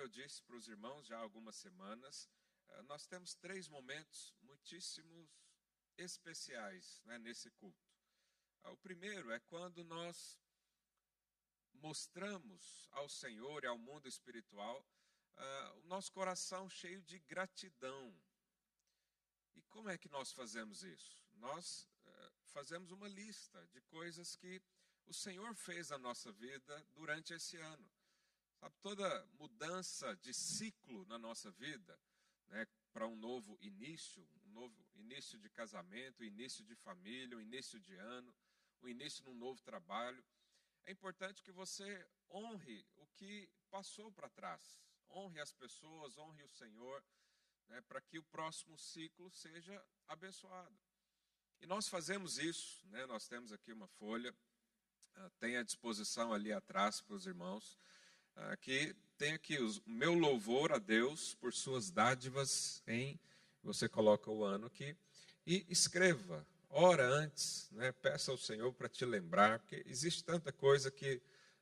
eu disse para os irmãos já há algumas semanas, eh, nós temos três momentos muitíssimos especiais né, nesse culto. Ah, o primeiro é quando nós mostramos ao Senhor e ao mundo espiritual uh, o nosso coração cheio de gratidão. E como é que nós fazemos isso? Nós uh, fazemos uma lista de coisas que o Senhor fez na nossa vida durante esse ano. Sabe, toda mudança de ciclo na nossa vida, né, para um novo início, um novo início de casamento, início de família, um início de ano, o um início de um novo trabalho, é importante que você honre o que passou para trás, honre as pessoas, honre o Senhor, né, para que o próximo ciclo seja abençoado. E nós fazemos isso, né, nós temos aqui uma folha, uh, tem à disposição ali atrás para os irmãos, que tem aqui o meu louvor a Deus por suas dádivas em, você coloca o ano aqui, e escreva, ora antes, né, peça ao Senhor para te lembrar, porque existe tanta coisa que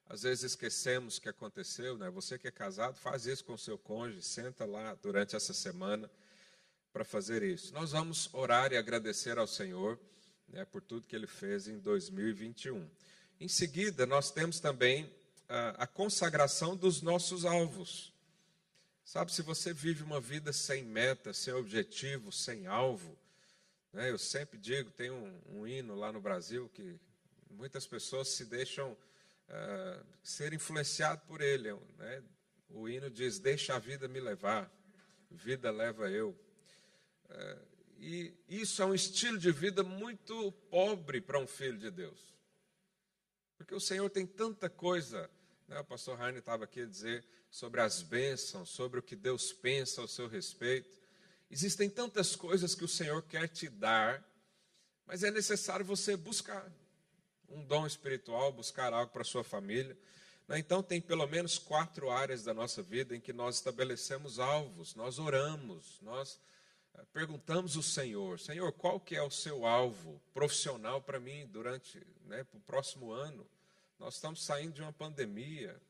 às vezes esquecemos que aconteceu, né? Você que é casado, faz isso com seu cônjuge, senta lá durante essa semana para fazer isso. Nós vamos orar e agradecer ao Senhor né, por tudo que Ele fez em 2021. Em seguida, nós temos também a, a consagração dos nossos alvos. Sabe, se você vive uma vida sem meta, sem objetivo, sem alvo, né, eu sempre digo, tem um, um hino lá no Brasil que muitas pessoas se deixam uh, ser influenciado por ele. Né? O hino diz: Deixa a vida me levar, vida leva eu. Uh, e isso é um estilo de vida muito pobre para um filho de Deus. Porque o Senhor tem tanta coisa. Né? O pastor Heine estava aqui a dizer sobre as bênçãos, sobre o que Deus pensa ao seu respeito. Existem tantas coisas que o Senhor quer te dar, mas é necessário você buscar um dom espiritual, buscar algo para a sua família. Né? Então, tem pelo menos quatro áreas da nossa vida em que nós estabelecemos alvos, nós oramos, nós eh, perguntamos ao Senhor, Senhor, qual que é o seu alvo profissional para mim durante né, o próximo ano? Nós estamos saindo de uma pandemia,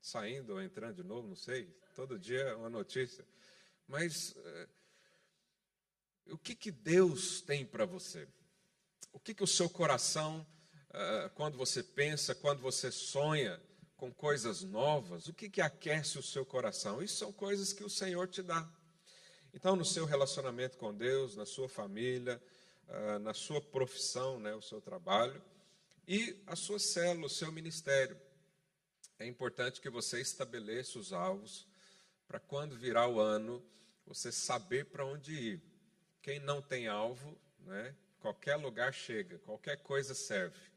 saindo ou entrando de novo, não sei, todo dia é uma notícia. Mas uh, o que, que Deus tem para você? O que, que o seu coração ah, quando você pensa, quando você sonha com coisas novas, o que, que aquece o seu coração? Isso são coisas que o Senhor te dá. Então, no seu relacionamento com Deus, na sua família, uh, na sua profissão, né, o seu trabalho, e a sua célula, o seu ministério. É importante que você estabeleça os alvos para quando virar o ano, você saber para onde ir. Quem não tem alvo, né, qualquer lugar chega, qualquer coisa serve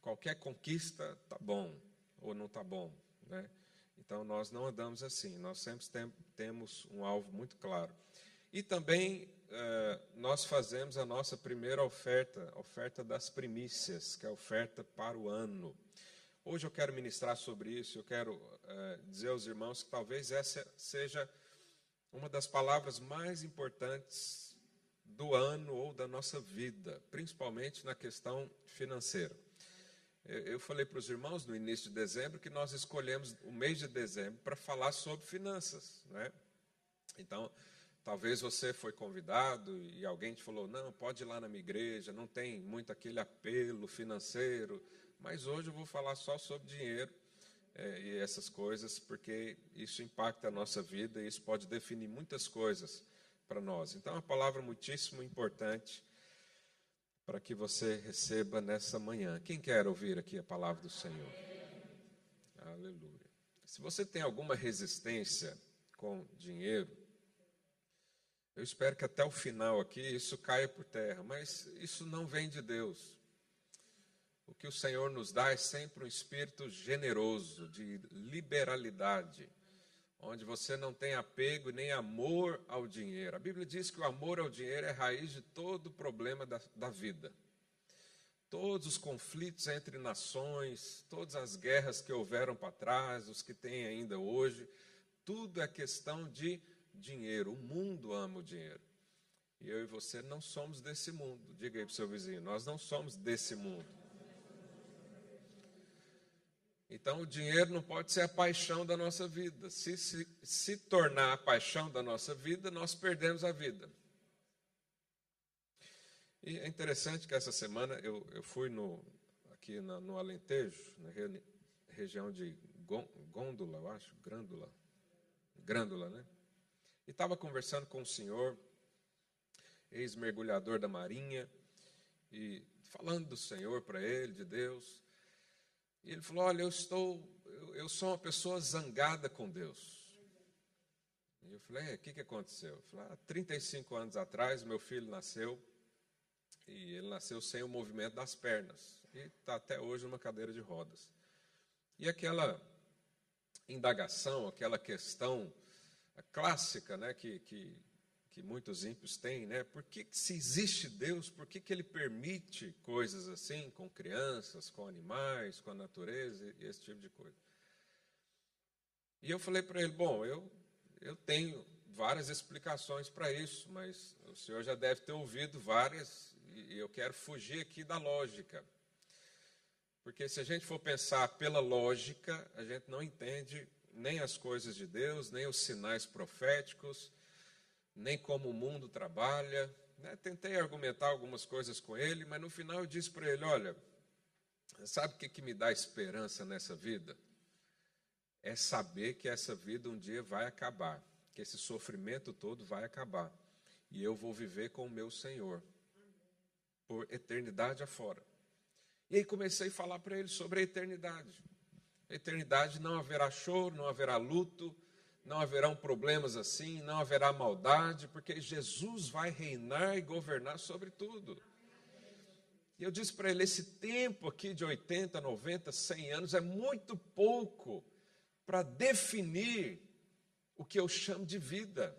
qualquer conquista tá bom ou não tá bom, né? Então nós não andamos assim, nós sempre tem, temos um alvo muito claro. E também nós fazemos a nossa primeira oferta, oferta das primícias, que é a oferta para o ano. Hoje eu quero ministrar sobre isso, eu quero uh, dizer aos irmãos que talvez essa seja uma das palavras mais importantes do ano ou da nossa vida, principalmente na questão financeira. Eu falei para os irmãos no início de dezembro que nós escolhemos o mês de dezembro para falar sobre finanças, né? Então, talvez você foi convidado e alguém te falou: não, pode ir lá na minha igreja, não tem muito aquele apelo financeiro, mas hoje eu vou falar só sobre dinheiro é, e essas coisas, porque isso impacta a nossa vida e isso pode definir muitas coisas para nós. Então, é uma palavra muitíssimo importante para que você receba nessa manhã. Quem quer ouvir aqui a palavra do Senhor? Aleluia. Se você tem alguma resistência com dinheiro, eu espero que até o final aqui isso caia por terra, mas isso não vem de Deus. O que o Senhor nos dá é sempre um espírito generoso, de liberalidade onde você não tem apego nem amor ao dinheiro. A Bíblia diz que o amor ao dinheiro é raiz de todo o problema da, da vida. Todos os conflitos entre nações, todas as guerras que houveram para trás, os que tem ainda hoje, tudo é questão de dinheiro. O mundo ama o dinheiro. E eu e você não somos desse mundo. Diga aí para o seu vizinho: nós não somos desse mundo. Então, o dinheiro não pode ser a paixão da nossa vida. Se, se, se tornar a paixão da nossa vida, nós perdemos a vida. E é interessante que essa semana eu, eu fui no, aqui na, no Alentejo, na re, região de Gôndola, eu acho, Grândola, Grândola, né? E estava conversando com o senhor, ex-mergulhador da Marinha, e falando do Senhor para ele, de Deus. E ele falou: Olha, eu estou, eu, eu sou uma pessoa zangada com Deus. E eu falei: O que, que aconteceu? Eu falei, há 35 anos atrás, meu filho nasceu, e ele nasceu sem o movimento das pernas, e está até hoje numa cadeira de rodas. E aquela indagação, aquela questão clássica né, que, que que muitos ímpios têm, né? Por que, se existe Deus, por que, que ele permite coisas assim com crianças, com animais, com a natureza e esse tipo de coisa? E eu falei para ele: bom, eu, eu tenho várias explicações para isso, mas o senhor já deve ter ouvido várias e eu quero fugir aqui da lógica. Porque se a gente for pensar pela lógica, a gente não entende nem as coisas de Deus, nem os sinais proféticos nem como o mundo trabalha. Né? Tentei argumentar algumas coisas com ele, mas no final eu disse para ele: olha, sabe o que, que me dá esperança nessa vida? É saber que essa vida um dia vai acabar, que esse sofrimento todo vai acabar. E eu vou viver com o meu Senhor, por eternidade afora. E aí comecei a falar para ele sobre a eternidade. A eternidade não haverá choro, não haverá luto, não haverão problemas assim, não haverá maldade, porque Jesus vai reinar e governar sobre tudo. E eu disse para ele: esse tempo aqui de 80, 90, 100 anos é muito pouco para definir o que eu chamo de vida.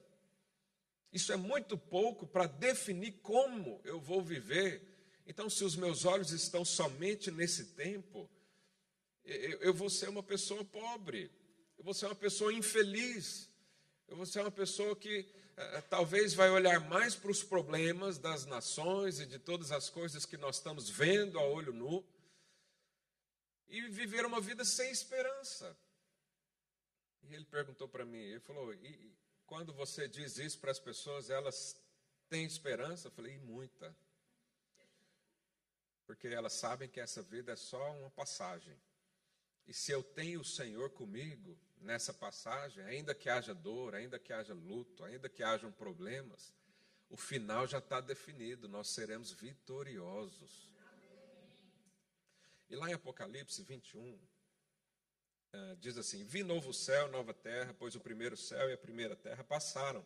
Isso é muito pouco para definir como eu vou viver. Então, se os meus olhos estão somente nesse tempo, eu vou ser uma pessoa pobre eu vou ser uma pessoa infeliz, eu vou ser uma pessoa que eh, talvez vai olhar mais para os problemas das nações e de todas as coisas que nós estamos vendo a olho nu e viver uma vida sem esperança. E ele perguntou para mim, ele falou: e, quando você diz isso para as pessoas, elas têm esperança? Eu falei: e muita. Porque elas sabem que essa vida é só uma passagem. E se eu tenho o Senhor comigo, nessa passagem, ainda que haja dor, ainda que haja luto, ainda que hajam problemas, o final já está definido, nós seremos vitoriosos. E lá em Apocalipse 21, eh, diz assim: Vi novo céu, nova terra, pois o primeiro céu e a primeira terra passaram,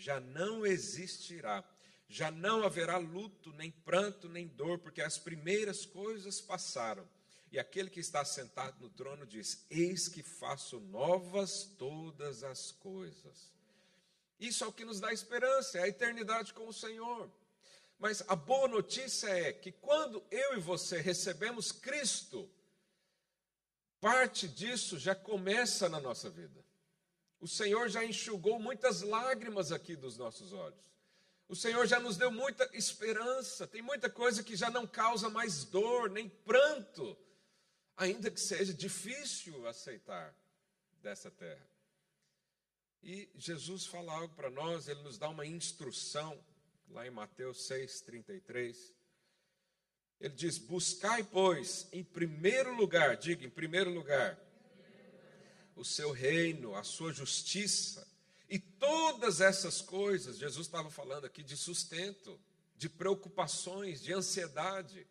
já não existirá. Já não haverá luto, nem pranto, nem dor, porque as primeiras coisas passaram. E aquele que está sentado no trono diz: Eis que faço novas todas as coisas. Isso é o que nos dá esperança, é a eternidade com o Senhor. Mas a boa notícia é que quando eu e você recebemos Cristo, parte disso já começa na nossa vida. O Senhor já enxugou muitas lágrimas aqui dos nossos olhos. O Senhor já nos deu muita esperança. Tem muita coisa que já não causa mais dor, nem pranto ainda que seja difícil aceitar dessa terra. E Jesus fala algo para nós, ele nos dá uma instrução, lá em Mateus 6,33. Ele diz: Buscai, pois, em primeiro lugar, diga em primeiro lugar, o seu reino, a sua justiça, e todas essas coisas, Jesus estava falando aqui de sustento, de preocupações, de ansiedade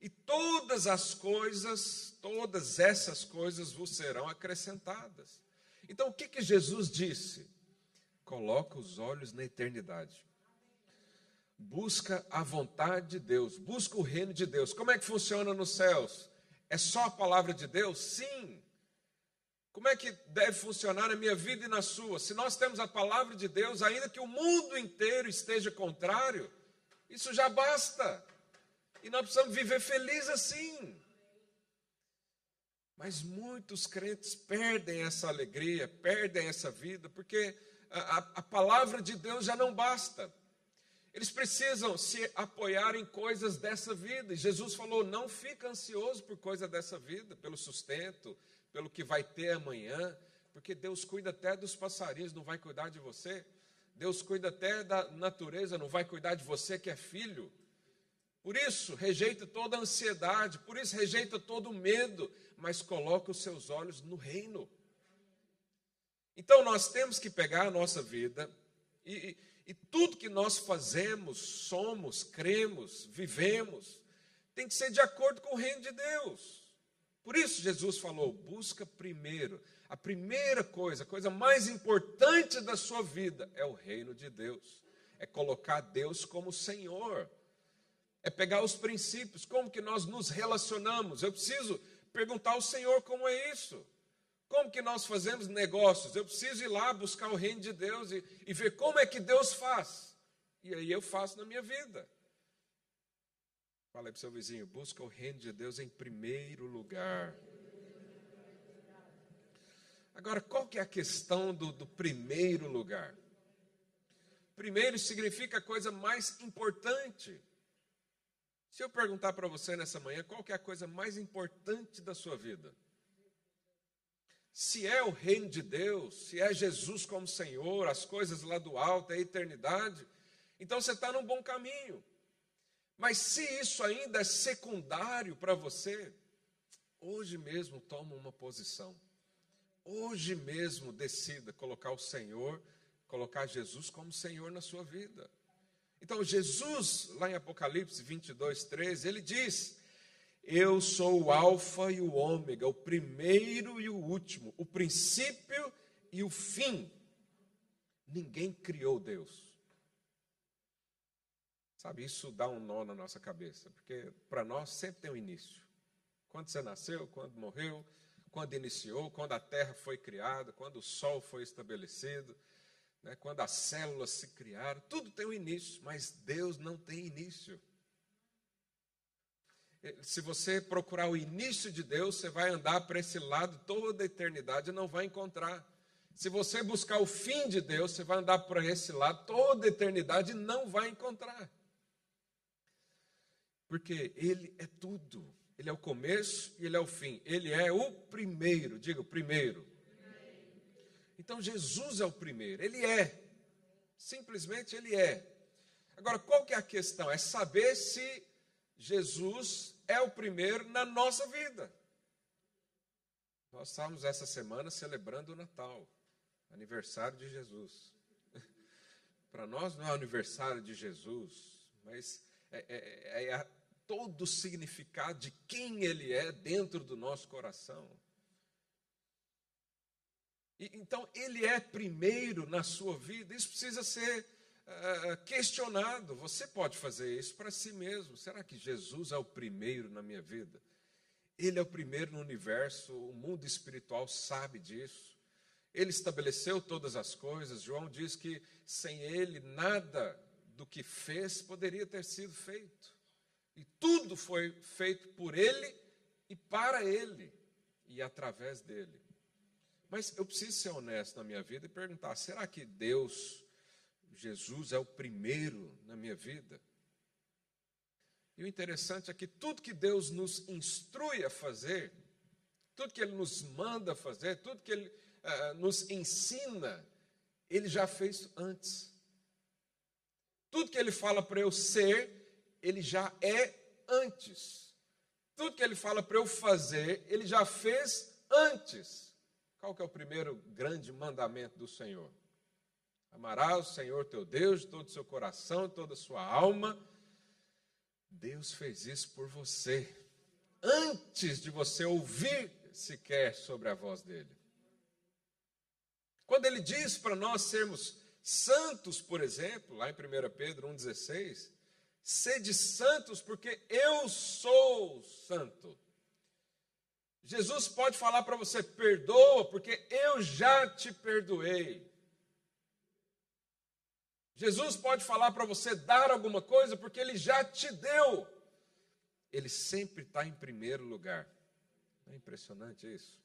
e todas as coisas, todas essas coisas vos serão acrescentadas. Então o que, que Jesus disse? Coloca os olhos na eternidade. Busca a vontade de Deus, busca o reino de Deus. Como é que funciona nos céus? É só a palavra de Deus? Sim. Como é que deve funcionar na minha vida e na sua? Se nós temos a palavra de Deus, ainda que o mundo inteiro esteja contrário, isso já basta. E nós precisamos viver felizes assim. Mas muitos crentes perdem essa alegria, perdem essa vida, porque a, a, a, palavra de Deus já não basta. Eles precisam se apoiar em coisas dessa vida. E Jesus falou: não fica ansioso por coisa dessa vida, pelo sustento, pelo que vai ter amanhã, porque Deus cuida até dos passarinhos, não vai cuidar de você. Deus cuida até da natureza, não vai cuidar de você que é filho. Por isso, rejeita toda a ansiedade, por isso, rejeita todo o medo, mas coloca os seus olhos no reino. Então, nós temos que pegar a nossa vida e, e tudo que nós fazemos, somos, cremos, vivemos, tem que ser de acordo com o reino de Deus. Por isso, Jesus falou: busca primeiro, a primeira coisa, a coisa mais importante da sua vida é o reino de Deus, é colocar Deus como Senhor é pegar os princípios, como que nós nos relacionamos. Eu preciso perguntar ao Senhor como é isso. Como que nós fazemos negócios? Eu preciso ir lá buscar o reino de Deus e, e ver como é que Deus faz. E aí eu faço na minha vida. Fala para o seu vizinho, busca o reino de Deus em primeiro lugar. Agora, qual que é a questão do, do primeiro lugar? Primeiro significa a coisa mais importante. Se eu perguntar para você nessa manhã qual que é a coisa mais importante da sua vida, se é o reino de Deus, se é Jesus como Senhor, as coisas lá do alto, a eternidade, então você está num bom caminho. Mas se isso ainda é secundário para você, hoje mesmo toma uma posição. Hoje mesmo decida colocar o Senhor, colocar Jesus como Senhor na sua vida. Então, Jesus, lá em Apocalipse 22, 13, ele diz: Eu sou o Alfa e o Ômega, o primeiro e o último, o princípio e o fim. Ninguém criou Deus. Sabe, isso dá um nó na nossa cabeça, porque para nós sempre tem um início. Quando você nasceu, quando morreu, quando iniciou, quando a terra foi criada, quando o sol foi estabelecido né, quando as células se criaram, tudo tem um início, mas Deus não tem início. Se você procurar o início de Deus, você vai andar para esse lado toda a eternidade e não vai encontrar. Se você buscar o fim de Deus, você vai andar para esse lado toda a eternidade e não vai encontrar. Porque Ele é tudo. Ele é o começo e Ele é o fim. Ele é o primeiro, diga o primeiro. Então Jesus é o primeiro, ele é. Simplesmente ele é. Agora, qual que é a questão? É saber se Jesus é o primeiro na nossa vida. Nós estávamos essa semana celebrando o Natal, aniversário de Jesus. Para nós não é aniversário de Jesus, mas é, é, é, é todo o significado de quem Ele é dentro do nosso coração. E, então, ele é primeiro na sua vida, isso precisa ser uh, questionado. Você pode fazer isso para si mesmo. Será que Jesus é o primeiro na minha vida? Ele é o primeiro no universo, o mundo espiritual sabe disso. Ele estabeleceu todas as coisas. João diz que sem ele nada do que fez poderia ter sido feito. E tudo foi feito por ele e para ele e através dele. Mas eu preciso ser honesto na minha vida e perguntar: será que Deus, Jesus, é o primeiro na minha vida? E o interessante é que tudo que Deus nos instrui a fazer, tudo que Ele nos manda fazer, tudo que Ele uh, nos ensina, Ele já fez antes. Tudo que Ele fala para eu ser, Ele já é antes. Tudo que Ele fala para eu fazer, Ele já fez antes. Qual que é o primeiro grande mandamento do Senhor? Amarás o Senhor teu Deus de todo o seu coração, toda a sua alma. Deus fez isso por você, antes de você ouvir sequer sobre a voz dele. Quando ele diz para nós sermos santos, por exemplo, lá em 1 Pedro 1,16, sede santos porque eu sou santo. Jesus pode falar para você: perdoa, porque eu já te perdoei. Jesus pode falar para você dar alguma coisa, porque ele já te deu. Ele sempre está em primeiro lugar. É impressionante isso.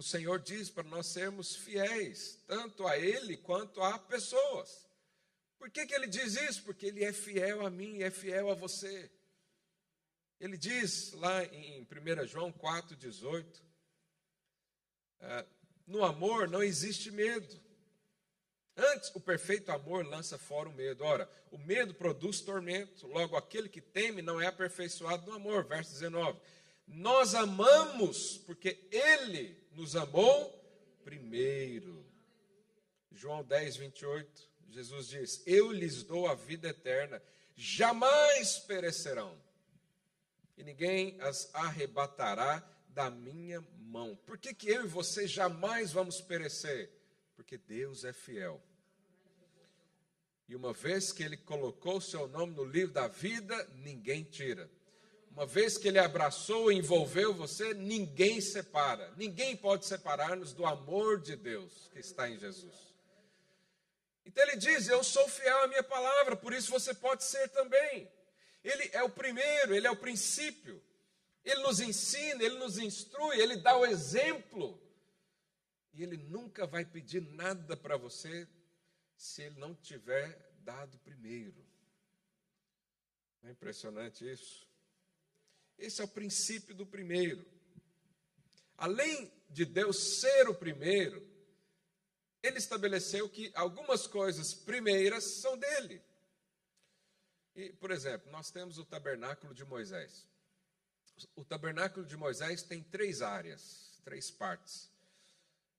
O Senhor diz para nós sermos fiéis, tanto a Ele quanto a pessoas. Por que, que Ele diz isso? Porque Ele é fiel a mim é fiel a você. Ele diz lá em 1 João 4,18: ah, no amor não existe medo. Antes, o perfeito amor lança fora o medo. Ora, o medo produz tormento, logo aquele que teme não é aperfeiçoado no amor. Verso 19. Nós amamos porque Ele nos amou primeiro. João 10, 28, Jesus diz: Eu lhes dou a vida eterna, jamais perecerão, e ninguém as arrebatará da minha mão. Por que, que eu e você jamais vamos perecer? Porque Deus é fiel. E uma vez que Ele colocou o seu nome no livro da vida, ninguém tira. Uma vez que Ele abraçou e envolveu você, ninguém separa. Ninguém pode separar-nos do amor de Deus que está em Jesus. Então Ele diz: Eu sou fiel à minha palavra, por isso você pode ser também. Ele é o primeiro, Ele é o princípio. Ele nos ensina, Ele nos instrui, Ele dá o exemplo. E Ele nunca vai pedir nada para você se Ele não tiver dado primeiro. É impressionante isso? Esse é o princípio do primeiro. Além de Deus ser o primeiro, ele estabeleceu que algumas coisas primeiras são dele. E, por exemplo, nós temos o tabernáculo de Moisés. O tabernáculo de Moisés tem três áreas, três partes.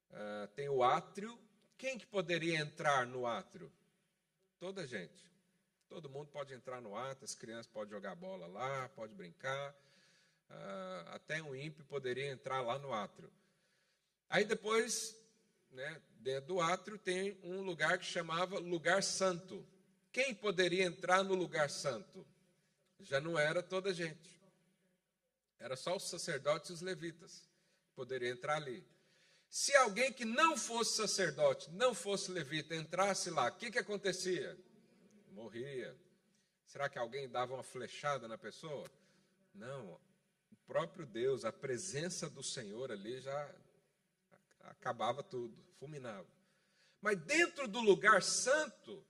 Uh, tem o átrio. Quem que poderia entrar no átrio? Toda gente. Todo mundo pode entrar no átrio, as crianças podem jogar bola lá, pode brincar até um ímpio poderia entrar lá no átrio. Aí depois, né, dentro do átrio, tem um lugar que chamava lugar santo. Quem poderia entrar no lugar santo? Já não era toda a gente. Era só os sacerdotes e os levitas que poderiam entrar ali. Se alguém que não fosse sacerdote, não fosse levita, entrasse lá, o que, que acontecia? Morria. Será que alguém dava uma flechada na pessoa? Não, próprio Deus, a presença do Senhor ali já acabava tudo, fulminava. Mas dentro do lugar santo,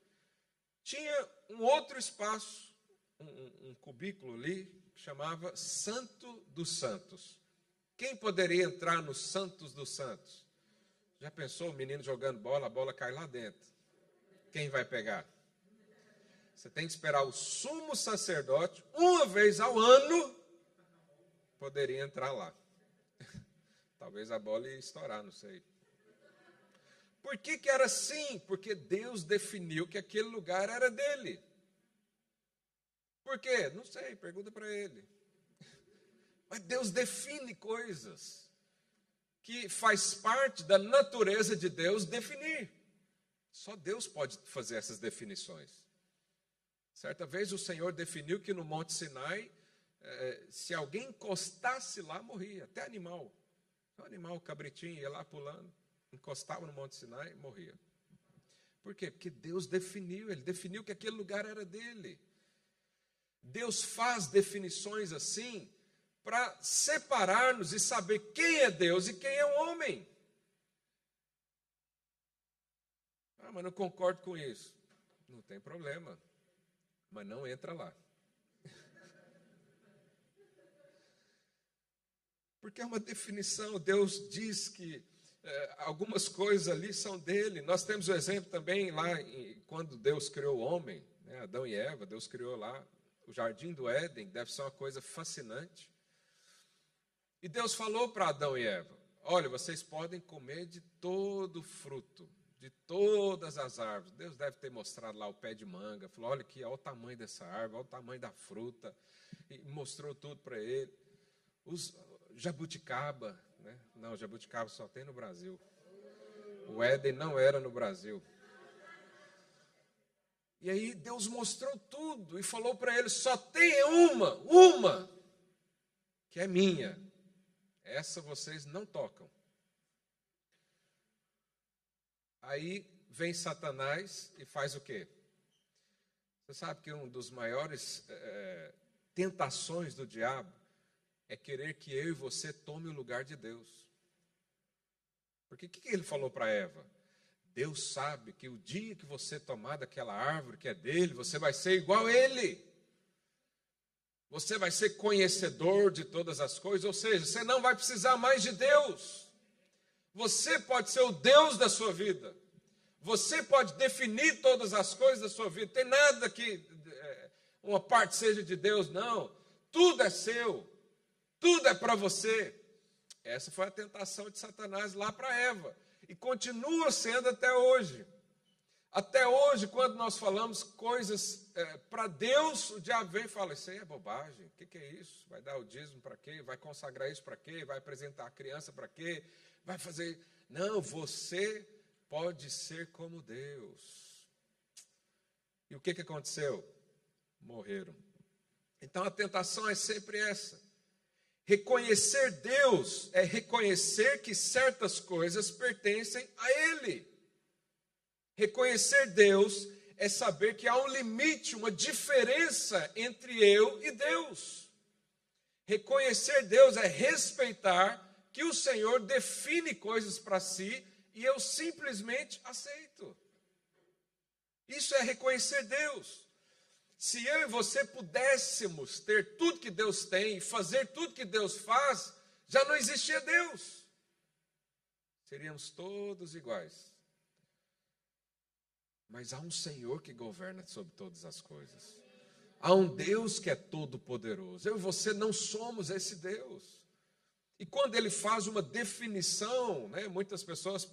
tinha um outro espaço, um, um cubículo ali, que chamava Santo dos Santos. Quem poderia entrar no Santos dos Santos? Já pensou o menino jogando bola, a bola cai lá dentro? Quem vai pegar? Você tem que esperar o sumo sacerdote, uma vez ao ano, poderia entrar lá. Talvez a bola ia estourar, não sei. Por que, que era assim? Porque Deus definiu que aquele lugar era dele. Por quê? Não sei, pergunta para ele. Mas Deus define coisas que faz parte da natureza de Deus definir. Só Deus pode fazer essas definições. Certa vez o Senhor definiu que no Monte Sinai é, se alguém encostasse lá, morria, até animal. O animal, o cabritinho, ia lá pulando, encostava no Monte Sinai e morria. Por quê? Porque Deus definiu, Ele definiu que aquele lugar era dele. Deus faz definições assim para separar-nos e saber quem é Deus e quem é o homem. Ah, mas não concordo com isso. Não tem problema. Mas não entra lá. Porque é uma definição, Deus diz que é, algumas coisas ali são dele. Nós temos o exemplo também lá, em, quando Deus criou o homem, né, Adão e Eva, Deus criou lá o jardim do Éden, deve ser uma coisa fascinante. E Deus falou para Adão e Eva: Olha, vocês podem comer de todo fruto, de todas as árvores. Deus deve ter mostrado lá o pé de manga, falou: Olha aqui, olha o tamanho dessa árvore, olha o tamanho da fruta, e mostrou tudo para ele. Os, jabuticaba. Né? Não, jabuticaba só tem no Brasil. O Éden não era no Brasil. E aí Deus mostrou tudo e falou para ele: só tem uma, uma, que é minha. Essa vocês não tocam. Aí vem Satanás e faz o quê? Você sabe que um dos maiores é, tentações do diabo é querer que eu e você tome o lugar de Deus. Porque o que, ele falou para Eva? Deus sabe que o dia que você tomar daquela árvore que é dele, você vai ser igual a ele. Você vai ser conhecedor de todas as coisas, ou seja, você não vai precisar mais de Deus. Você pode ser o Deus da sua vida. Você pode definir todas as coisas da sua vida. Tem nada que é, uma parte seja de Deus, não. Tudo é seu. Tudo é para você. Essa foi a tentação de Satanás lá para Eva. E continua sendo até hoje. Até hoje, quando nós falamos coisas é, para Deus, o diabo vem e fala: Isso aí é bobagem. O que, que, é isso? Vai dar o dízimo para quê? Vai consagrar isso para quê? Vai apresentar a criança para quê? Vai fazer. Não, você pode ser como Deus. E o que, que aconteceu? Morreram. Então a tentação é sempre essa. Reconhecer Deus é reconhecer que certas coisas pertencem a Ele. Reconhecer Deus é saber que há um limite, uma diferença entre eu e Deus. Reconhecer Deus é respeitar que o Senhor define coisas para si e eu simplesmente aceito. Isso é reconhecer Deus. Se eu e você pudéssemos ter tudo que Deus tem fazer tudo que Deus faz, já não existia Deus. Seríamos todos iguais. Mas há um Senhor que governa sobre todas as coisas. Há um Deus que é todo poderoso. Eu e você não somos esse Deus. E quando ele faz uma definição, né, muitas pessoas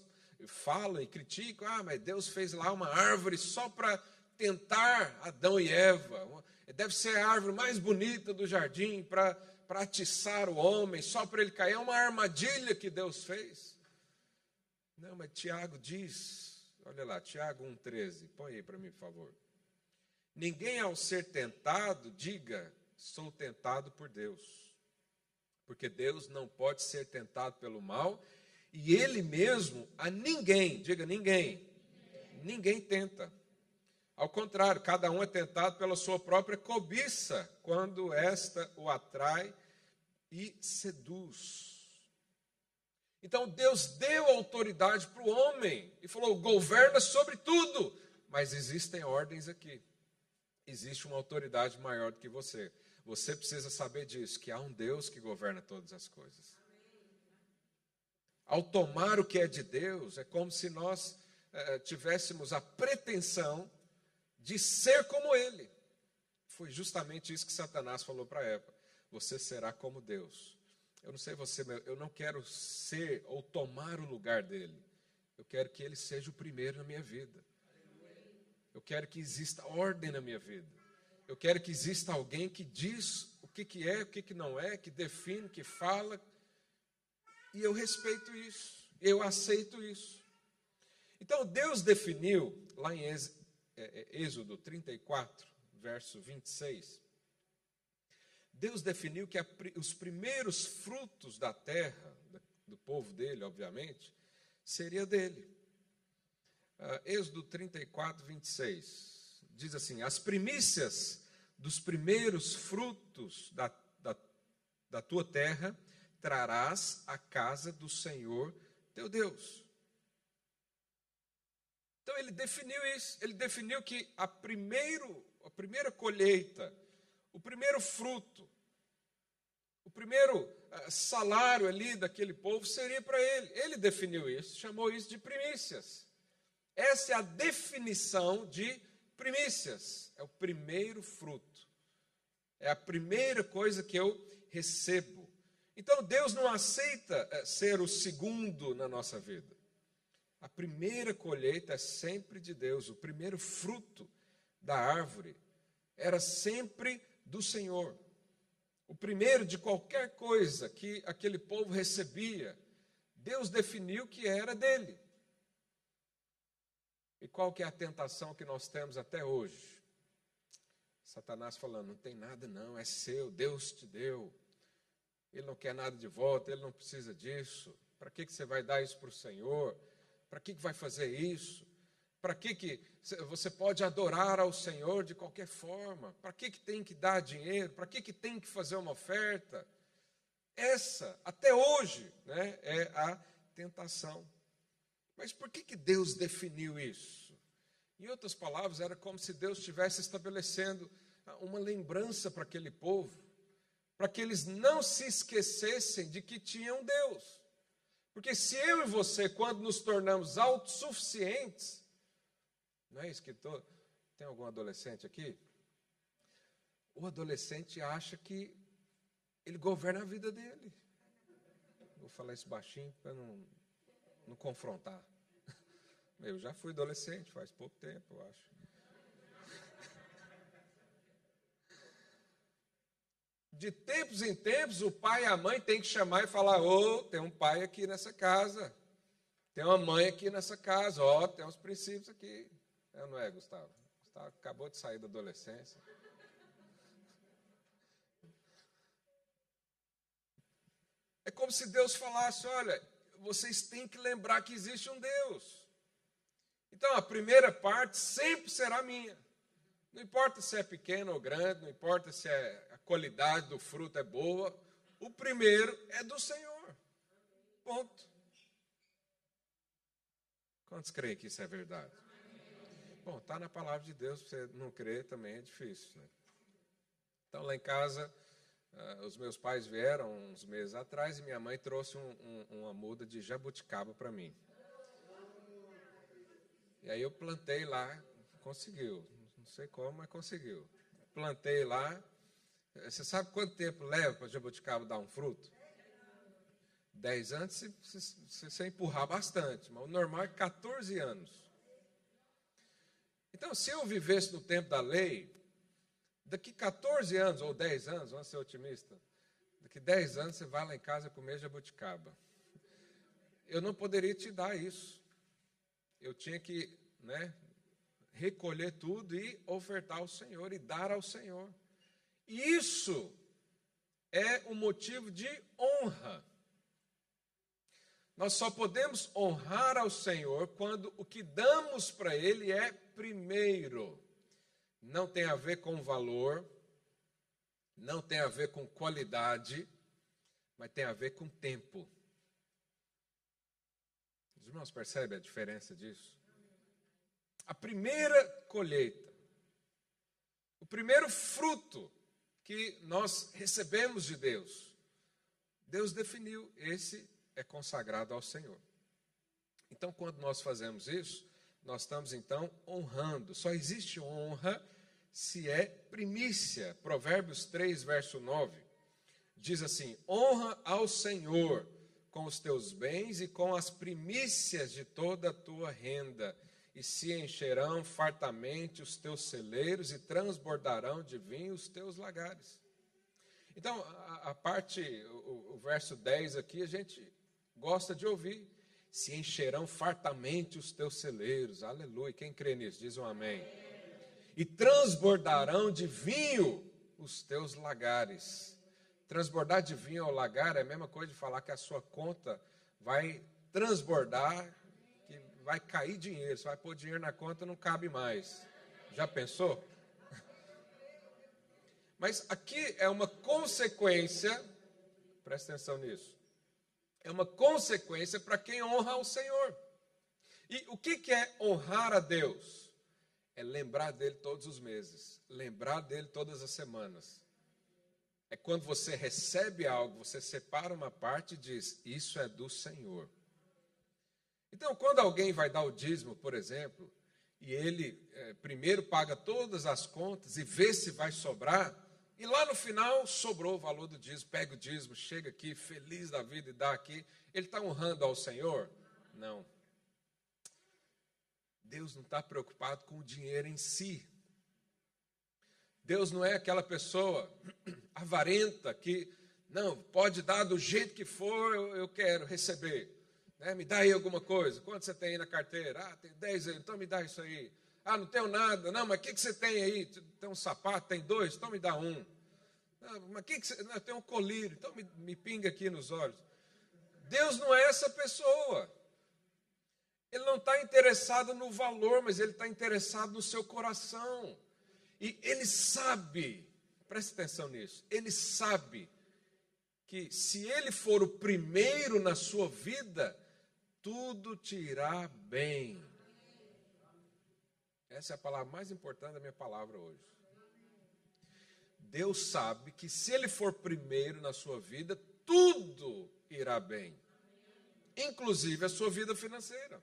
falam e criticam, ah, mas Deus fez lá uma árvore só para tentar Adão e Eva. Deve ser a árvore mais bonita do jardim para atiçar o homem, só para ele cair. É uma armadilha que Deus fez. Não, mas Tiago diz, olha lá, Tiago 1,13, põe aí para mim, por favor. Ninguém ao ser tentado diga, sou tentado por Deus. Porque Deus não pode ser tentado pelo mal e ele mesmo a ninguém, diga ninguém, ninguém tenta. Ao contrário, cada um é tentado pela sua própria cobiça, quando esta o atrai e seduz. Então Deus deu autoridade para o homem e falou: governa sobre tudo. Mas existem ordens aqui. Existe uma autoridade maior do que você. Você precisa saber disso, que há um Deus que governa todas as coisas. Ao tomar o que é de Deus, é como se nós eh, tivéssemos a pretensão de ser como Ele. Foi justamente isso que Satanás falou para Eva: Você será como Deus. Eu não sei você, eu não quero ser ou tomar o lugar dele. Eu quero que ele seja o primeiro na minha vida. Eu quero que exista ordem na minha vida. Eu quero que exista alguém que diz o que, que é, o que, que não é, que define, que fala, e eu respeito isso, eu aceito isso. Então Deus definiu, lá em é, é, Êxodo 34, verso 26, Deus definiu que os primeiros frutos da terra, do povo dele, obviamente, seria dele. Uh, Êxodo 34, 26, diz assim: As primícias dos primeiros frutos da, da, da tua terra trarás à casa do Senhor teu Deus. Então ele definiu isso, ele definiu que a, primeiro, a primeira colheita, o primeiro fruto, o primeiro uh, salário ali daquele povo seria para ele. Ele definiu isso, chamou isso de primícias. Essa é a definição de primícias. É o primeiro fruto. É a primeira coisa que eu recebo. Então Deus não aceita eh, ser o segundo na nossa vida. A primeira colheita é sempre de Deus, o primeiro fruto da árvore era sempre do Senhor. O primeiro de qualquer coisa que aquele povo recebia, Deus definiu que era dele. E qual que é a tentação que nós temos até hoje? Satanás falando, não tem nada não, é seu, Deus te deu. ele não quer nada de volta, ele não precisa disso. Para que, que você vai dar isso para o Senhor? Para que, que vai fazer isso? Para que, que você pode adorar ao Senhor de qualquer forma? Para que, que tem que dar dinheiro? Para que, que tem que fazer uma oferta? Essa, até hoje, né, é a tentação. Mas por que, que Deus definiu isso? Em outras palavras, era como se Deus estivesse estabelecendo uma lembrança para aquele povo, para que eles não se esquecessem de que tinham Deus. Porque se eu e você, quando nos tornamos autossuficientes, não é escritor? Tem algum adolescente aqui? O adolescente acha que ele governa a vida dele. Vou falar isso baixinho para não, não confrontar. Eu já fui adolescente faz pouco tempo, eu acho. De tempos em tempos, o pai e a mãe têm que chamar e falar: Ô, oh, tem um pai aqui nessa casa, tem uma mãe aqui nessa casa, ó, oh, tem uns princípios aqui. É não é, Gustavo? Gustavo acabou de sair da adolescência. É como se Deus falasse: olha, vocês têm que lembrar que existe um Deus. Então a primeira parte sempre será minha. Não importa se é pequeno ou grande, não importa se é, qualidade do fruto é boa, o primeiro é do Senhor. Ponto. Quantos creem que isso é verdade? Bom, está na palavra de Deus, você não crer também é difícil. Né? Então, lá em casa, uh, os meus pais vieram uns meses atrás e minha mãe trouxe um, um, uma muda de jabuticaba para mim. E aí eu plantei lá, conseguiu. Não sei como, mas conseguiu. Plantei lá. Você sabe quanto tempo leva para jabuticaba dar um fruto? Dez anos, se você empurrar bastante, mas o normal é 14 anos. Então, se eu vivesse no tempo da lei, daqui 14 anos ou 10 anos, vamos ser otimista, daqui 10 anos você vai lá em casa comer jabuticaba. Eu não poderia te dar isso. Eu tinha que né, recolher tudo e ofertar ao Senhor e dar ao Senhor. Isso é um motivo de honra. Nós só podemos honrar ao Senhor quando o que damos para Ele é primeiro. Não tem a ver com valor, não tem a ver com qualidade, mas tem a ver com tempo. Os irmãos percebem a diferença disso? A primeira colheita, o primeiro fruto que nós recebemos de Deus, Deus definiu, esse é consagrado ao Senhor. Então, quando nós fazemos isso, nós estamos então honrando. Só existe honra se é primícia. Provérbios 3, verso 9, diz assim: Honra ao Senhor com os teus bens e com as primícias de toda a tua renda, e se encherão fartamente os teus celeiros e transbordarão de vinho os teus lagares. Então, a, a parte, o, o verso 10 aqui, a gente gosta de ouvir. Se encherão fartamente os teus celeiros, aleluia. Quem crê nisso, diz um amém. E transbordarão de vinho os teus lagares. Transbordar de vinho ao lagar é a mesma coisa de falar que a sua conta vai transbordar, vai cair dinheiro. Você vai pôr dinheiro na conta, não cabe mais. Já pensou? Mas aqui é uma consequência, presta atenção nisso é uma consequência para quem honra ao Senhor. E o que é honrar a Deus? É lembrar dele todos os meses, lembrar dele todas as semanas. É quando você recebe algo, você separa uma parte e diz: Isso é do Senhor. Então, quando alguém vai dar o dízimo, por exemplo, e ele é, primeiro paga todas as contas e vê se vai sobrar, e lá no final sobrou o valor do dízimo, pega o dízimo, chega aqui feliz da vida e dá aqui. Ele está honrando ao Senhor? Não. Deus não está preocupado com o dinheiro em si. Deus não é aquela pessoa avarenta que, não, pode dar do jeito que for, eu, eu quero receber. Né? Me dá aí alguma coisa. Quanto você tem aí na carteira? Ah, tem 10 aí, então me dá isso aí. Ah, não tenho nada. Não, mas o que, que você tem aí? Tem um sapato? Tem dois? Então me dá um. Não, mas que, que você. Não, tem um colírio, então me, me pinga aqui nos olhos. Deus não é essa pessoa. Ele não está interessado no valor, mas ele está interessado no seu coração. E ele sabe, preste atenção nisso, ele sabe que se ele for o primeiro na sua vida, tudo te irá bem. Essa é a palavra mais importante da minha palavra hoje. Deus sabe que se ele for primeiro na sua vida, tudo irá bem, inclusive a sua vida financeira.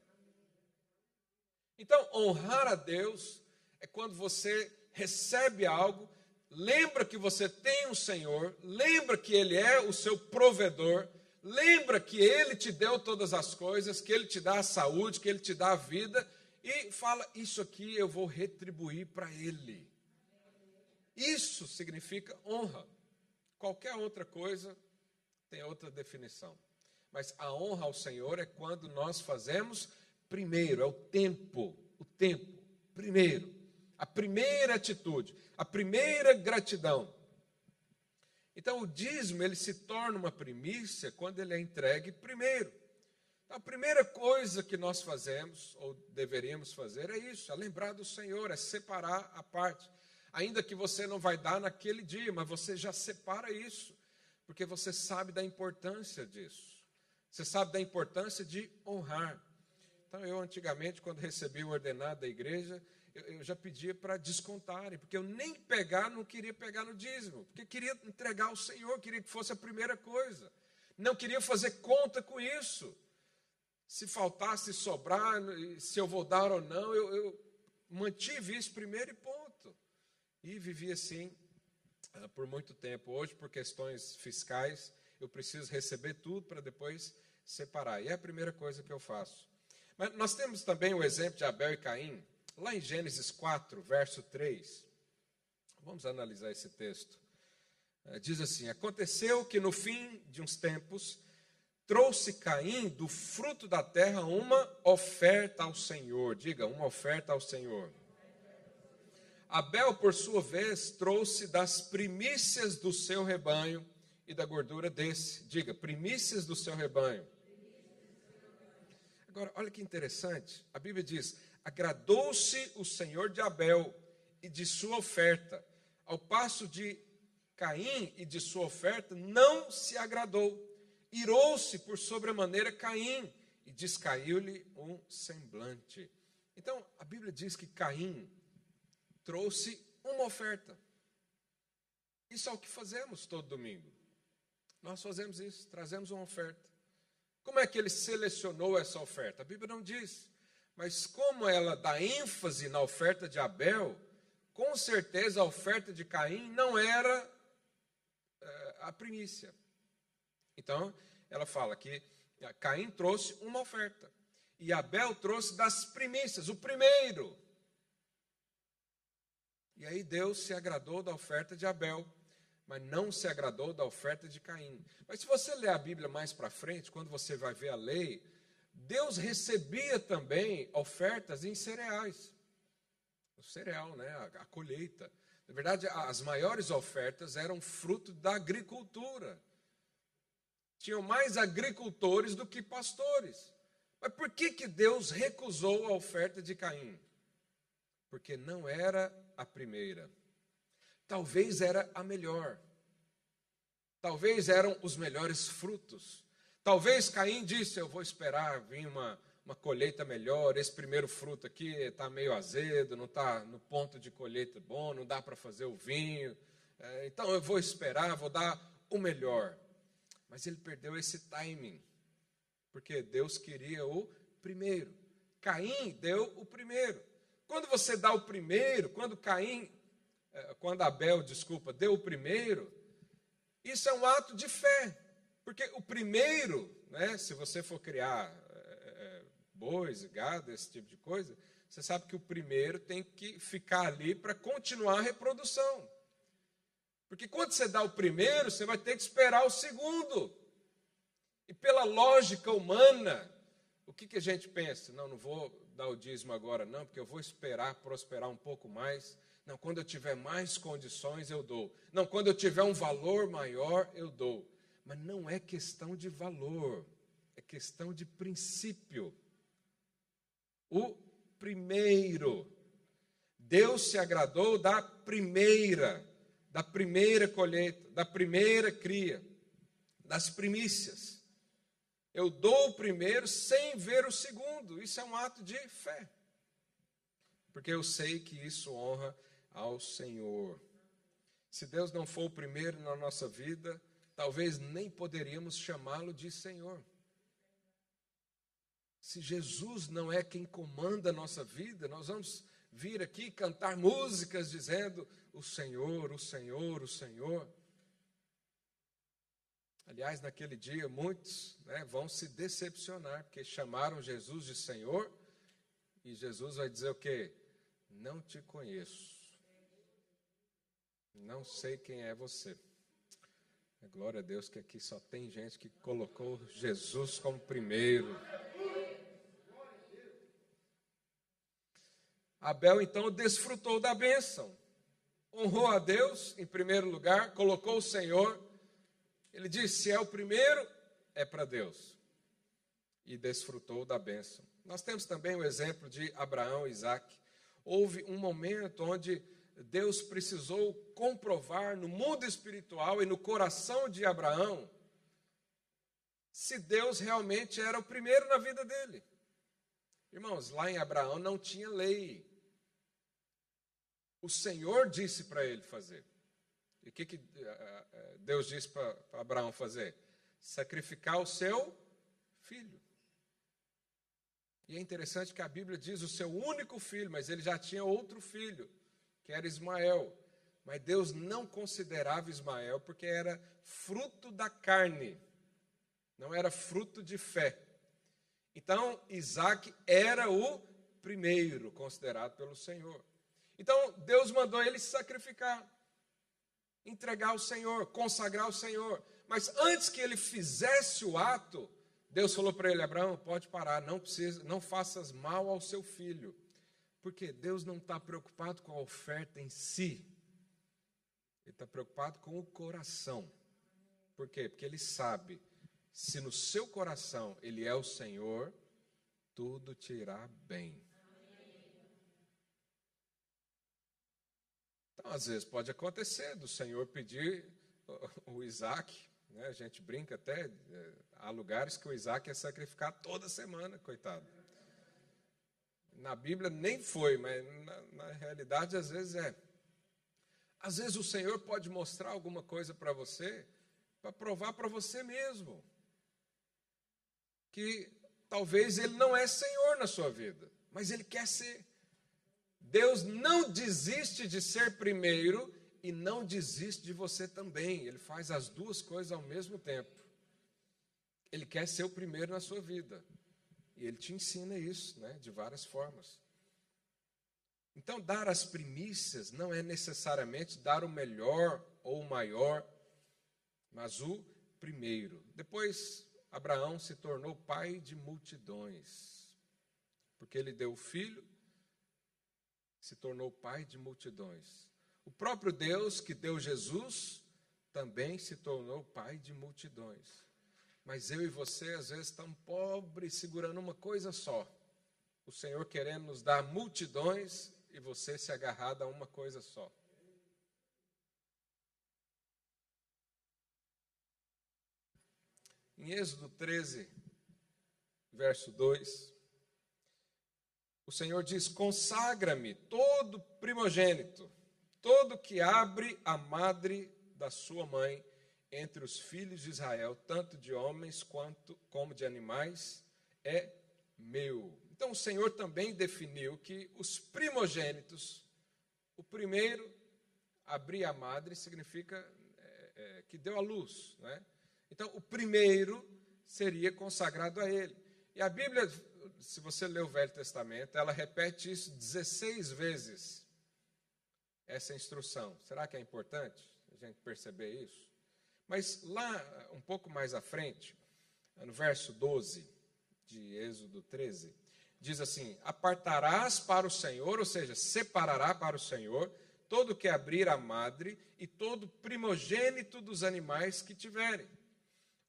Então, honrar a Deus é quando você recebe algo, lembra que você tem um Senhor, lembra que Ele é o seu provedor, lembra que Ele te deu todas as coisas, que Ele te dá a saúde, que Ele te dá a vida, e fala: Isso aqui eu vou retribuir para Ele. Isso significa honra. Qualquer outra coisa tem outra definição. Mas a honra ao Senhor é quando nós fazemos primeiro, é o tempo, o tempo, primeiro. A primeira atitude, a primeira gratidão. Então o dízimo ele se torna uma primícia quando ele é entregue primeiro. Então, a primeira coisa que nós fazemos, ou deveríamos fazer, é isso: é lembrar do Senhor, é separar a parte. Ainda que você não vai dar naquele dia, mas você já separa isso, porque você sabe da importância disso. Você sabe da importância de honrar. Então, eu antigamente, quando recebi o ordenado da igreja, eu, já pedia para descontarem, porque eu nem pegar, não queria pegar no dízimo, porque queria entregar ao Senhor, queria que fosse a primeira coisa. Não queria fazer conta com isso se faltar, se sobrar, se eu vou dar ou não, eu, eu mantive isso primeiro e ponto. E vivi assim uh, por muito tempo. Hoje, por questões fiscais, eu preciso receber tudo para depois separar. E é a primeira coisa que eu faço. Mas nós temos também o exemplo de Abel e Caim, lá em Gênesis 4, verso 3. Vamos analisar esse texto. Uh, diz assim: Aconteceu que no fim de uns tempos trouxe Caim do fruto da terra uma oferta ao Senhor. Diga, uma oferta ao Senhor. Abel, por sua vez, trouxe das primícias do seu rebanho e da gordura desse. Diga, primícias do seu rebanho. Agora, olha que interessante. A Bíblia diz: agradou-se o Senhor de Abel e de sua oferta, ao passo de Caim e de sua oferta não se agradou irou-se por sobremaneira Caim e descaiu-lhe um semblante. Então, a Bíblia diz que Caim trouxe uma oferta. Isso é o que fazemos todo domingo. Nós fazemos isso, trazemos uma oferta. Como é que ele selecionou essa oferta? A Bíblia não diz. Mas como ela dá ênfase na oferta de Abel, com certeza a oferta de Caim não era é, a primícia. Então, ela fala que Caim trouxe uma oferta e Abel trouxe das primícias, o primeiro. E aí Deus se agradou da oferta de Abel, mas não se agradou da oferta de Caim. Mas se você ler a Bíblia mais para frente, quando você vai ver a lei, Deus recebia também ofertas em cereais. O cereal, né? a, a colheita. Na verdade, as maiores ofertas eram fruto da agricultura tinham mais agricultores do que pastores. Mas por que, que Deus recusou a oferta de Caim? Porque não era a primeira. Talvez era a melhor. Talvez eram os melhores frutos. Talvez Caim disse: Eu vou esperar vir uma, uma colheita melhor. Esse primeiro fruto aqui está meio azedo, não está no ponto de colheita bom, não dá para fazer o vinho. É, então eu vou esperar, vou dar o melhor. Mas ele perdeu esse timing, porque Deus queria o primeiro. Caim deu o primeiro. Quando você dá o primeiro, quando Caim, eh, quando Abel, desculpa, deu o primeiro, isso é um ato de fé. Porque o primeiro, né, se você for criar é, bois, gado, esse tipo de coisa, você sabe que o primeiro tem que ficar ali para continuar a reprodução. Porque quando você dá o primeiro, você vai ter que esperar o segundo. E pela lógica humana, o que, que a gente pensa? Não, não vou dar o dízimo agora, não, porque eu vou esperar prosperar um pouco mais. Não, quando eu tiver mais condições, eu dou. Não, quando eu tiver um valor maior, eu dou. Mas não é questão de valor, é questão de princípio. O primeiro. Deus se agradou da primeira, da primeira colheita, da primeira cria, das primícias. Eu dou o primeiro sem ver o segundo. Isso é um ato de fé. Porque eu sei que isso honra ao Senhor. Se Deus não for o primeiro na nossa vida, talvez nem poderíamos chamá-lo de Senhor. Se Jesus não é quem comanda a nossa vida, nós vamos vir aqui cantar músicas dizendo: O Senhor, o Senhor, o Senhor. Aliás, naquele dia, muitos né, vão se decepcionar, porque chamaram Jesus de Senhor, e Jesus vai dizer o quê? Não te conheço. Não sei quem é você. Glória a Deus que aqui só tem gente que colocou Jesus como primeiro. Abel então desfrutou da bênção, honrou a Deus em primeiro lugar, colocou o Senhor. Ele disse: se é o primeiro, é para Deus. E desfrutou da bênção. Nós temos também o exemplo de Abraão e Isaac. Houve um momento onde Deus precisou comprovar no mundo espiritual e no coração de Abraão se Deus realmente era o primeiro na vida dele. Irmãos, lá em Abraão não tinha lei, o Senhor disse para ele fazer. E o que, que eh, eh, Deus disse para Abraão fazer? Sacrificar o seu filho. E é interessante que a Bíblia diz o seu único filho, mas ele já tinha outro filho, que era Ismael. Mas Deus não considerava Ismael porque era fruto da carne, não era fruto de fé. Então, Isaac era o primeiro considerado pelo Senhor. Então, Deus mandou ele se sacrificar, entregar ao Senhor, consagrar ao Senhor. Mas antes que ele fizesse o ato, Deus falou para ele: Abraão, pode parar, não precisa, não faças mal ao seu filho. Porque Deus não está preocupado com a oferta em si, Ele está preocupado com o coração. Por quê? Porque Ele sabe, se no seu coração Ele é o Senhor, tudo te irá bem. Então, às vezes pode acontecer do Senhor pedir o Isaac, né? a gente brinca até, é, há lugares que o Isaac é sacrificar toda semana, coitado. Na Bíblia nem foi, mas na, na realidade às vezes é. Às vezes o Senhor pode mostrar alguma coisa para você, para provar para você mesmo que talvez Ele não é Senhor na sua vida, mas Ele quer ser. Deus não desiste de ser primeiro e não desiste de você também. Ele faz as duas coisas ao mesmo tempo. Ele quer ser o primeiro na sua vida. E ele te ensina isso, né, de várias formas. Então, dar as primícias não é necessariamente dar o melhor ou o maior, mas o primeiro. Depois, Abraão se tornou pai de multidões, porque ele deu o filho se tornou pai de multidões. O próprio Deus que deu Jesus também se tornou pai de multidões. Mas eu e você, às vezes, estamos pobres, segurando uma coisa só. O Senhor querendo nos dar multidões e você se agarrado a uma coisa só. Em Êxodo 13, verso 2, o Senhor diz: consagra-me todo primogênito, todo que abre a madre da sua mãe entre os filhos de Israel, tanto de homens quanto como de animais, é meu. Então o Senhor também definiu que os primogênitos, o primeiro, abrir a madre significa é, é, que deu a luz, né? Então o primeiro seria consagrado a ele. E a Bíblia se você ler o Velho Testamento, ela repete isso 16 vezes, essa instrução. Será que é importante a gente perceber isso? Mas lá, um pouco mais à frente, no verso 12 de Êxodo 13, diz assim: Apartarás para o Senhor, ou seja, separará para o Senhor, todo que abrir a madre e todo primogênito dos animais que tiverem.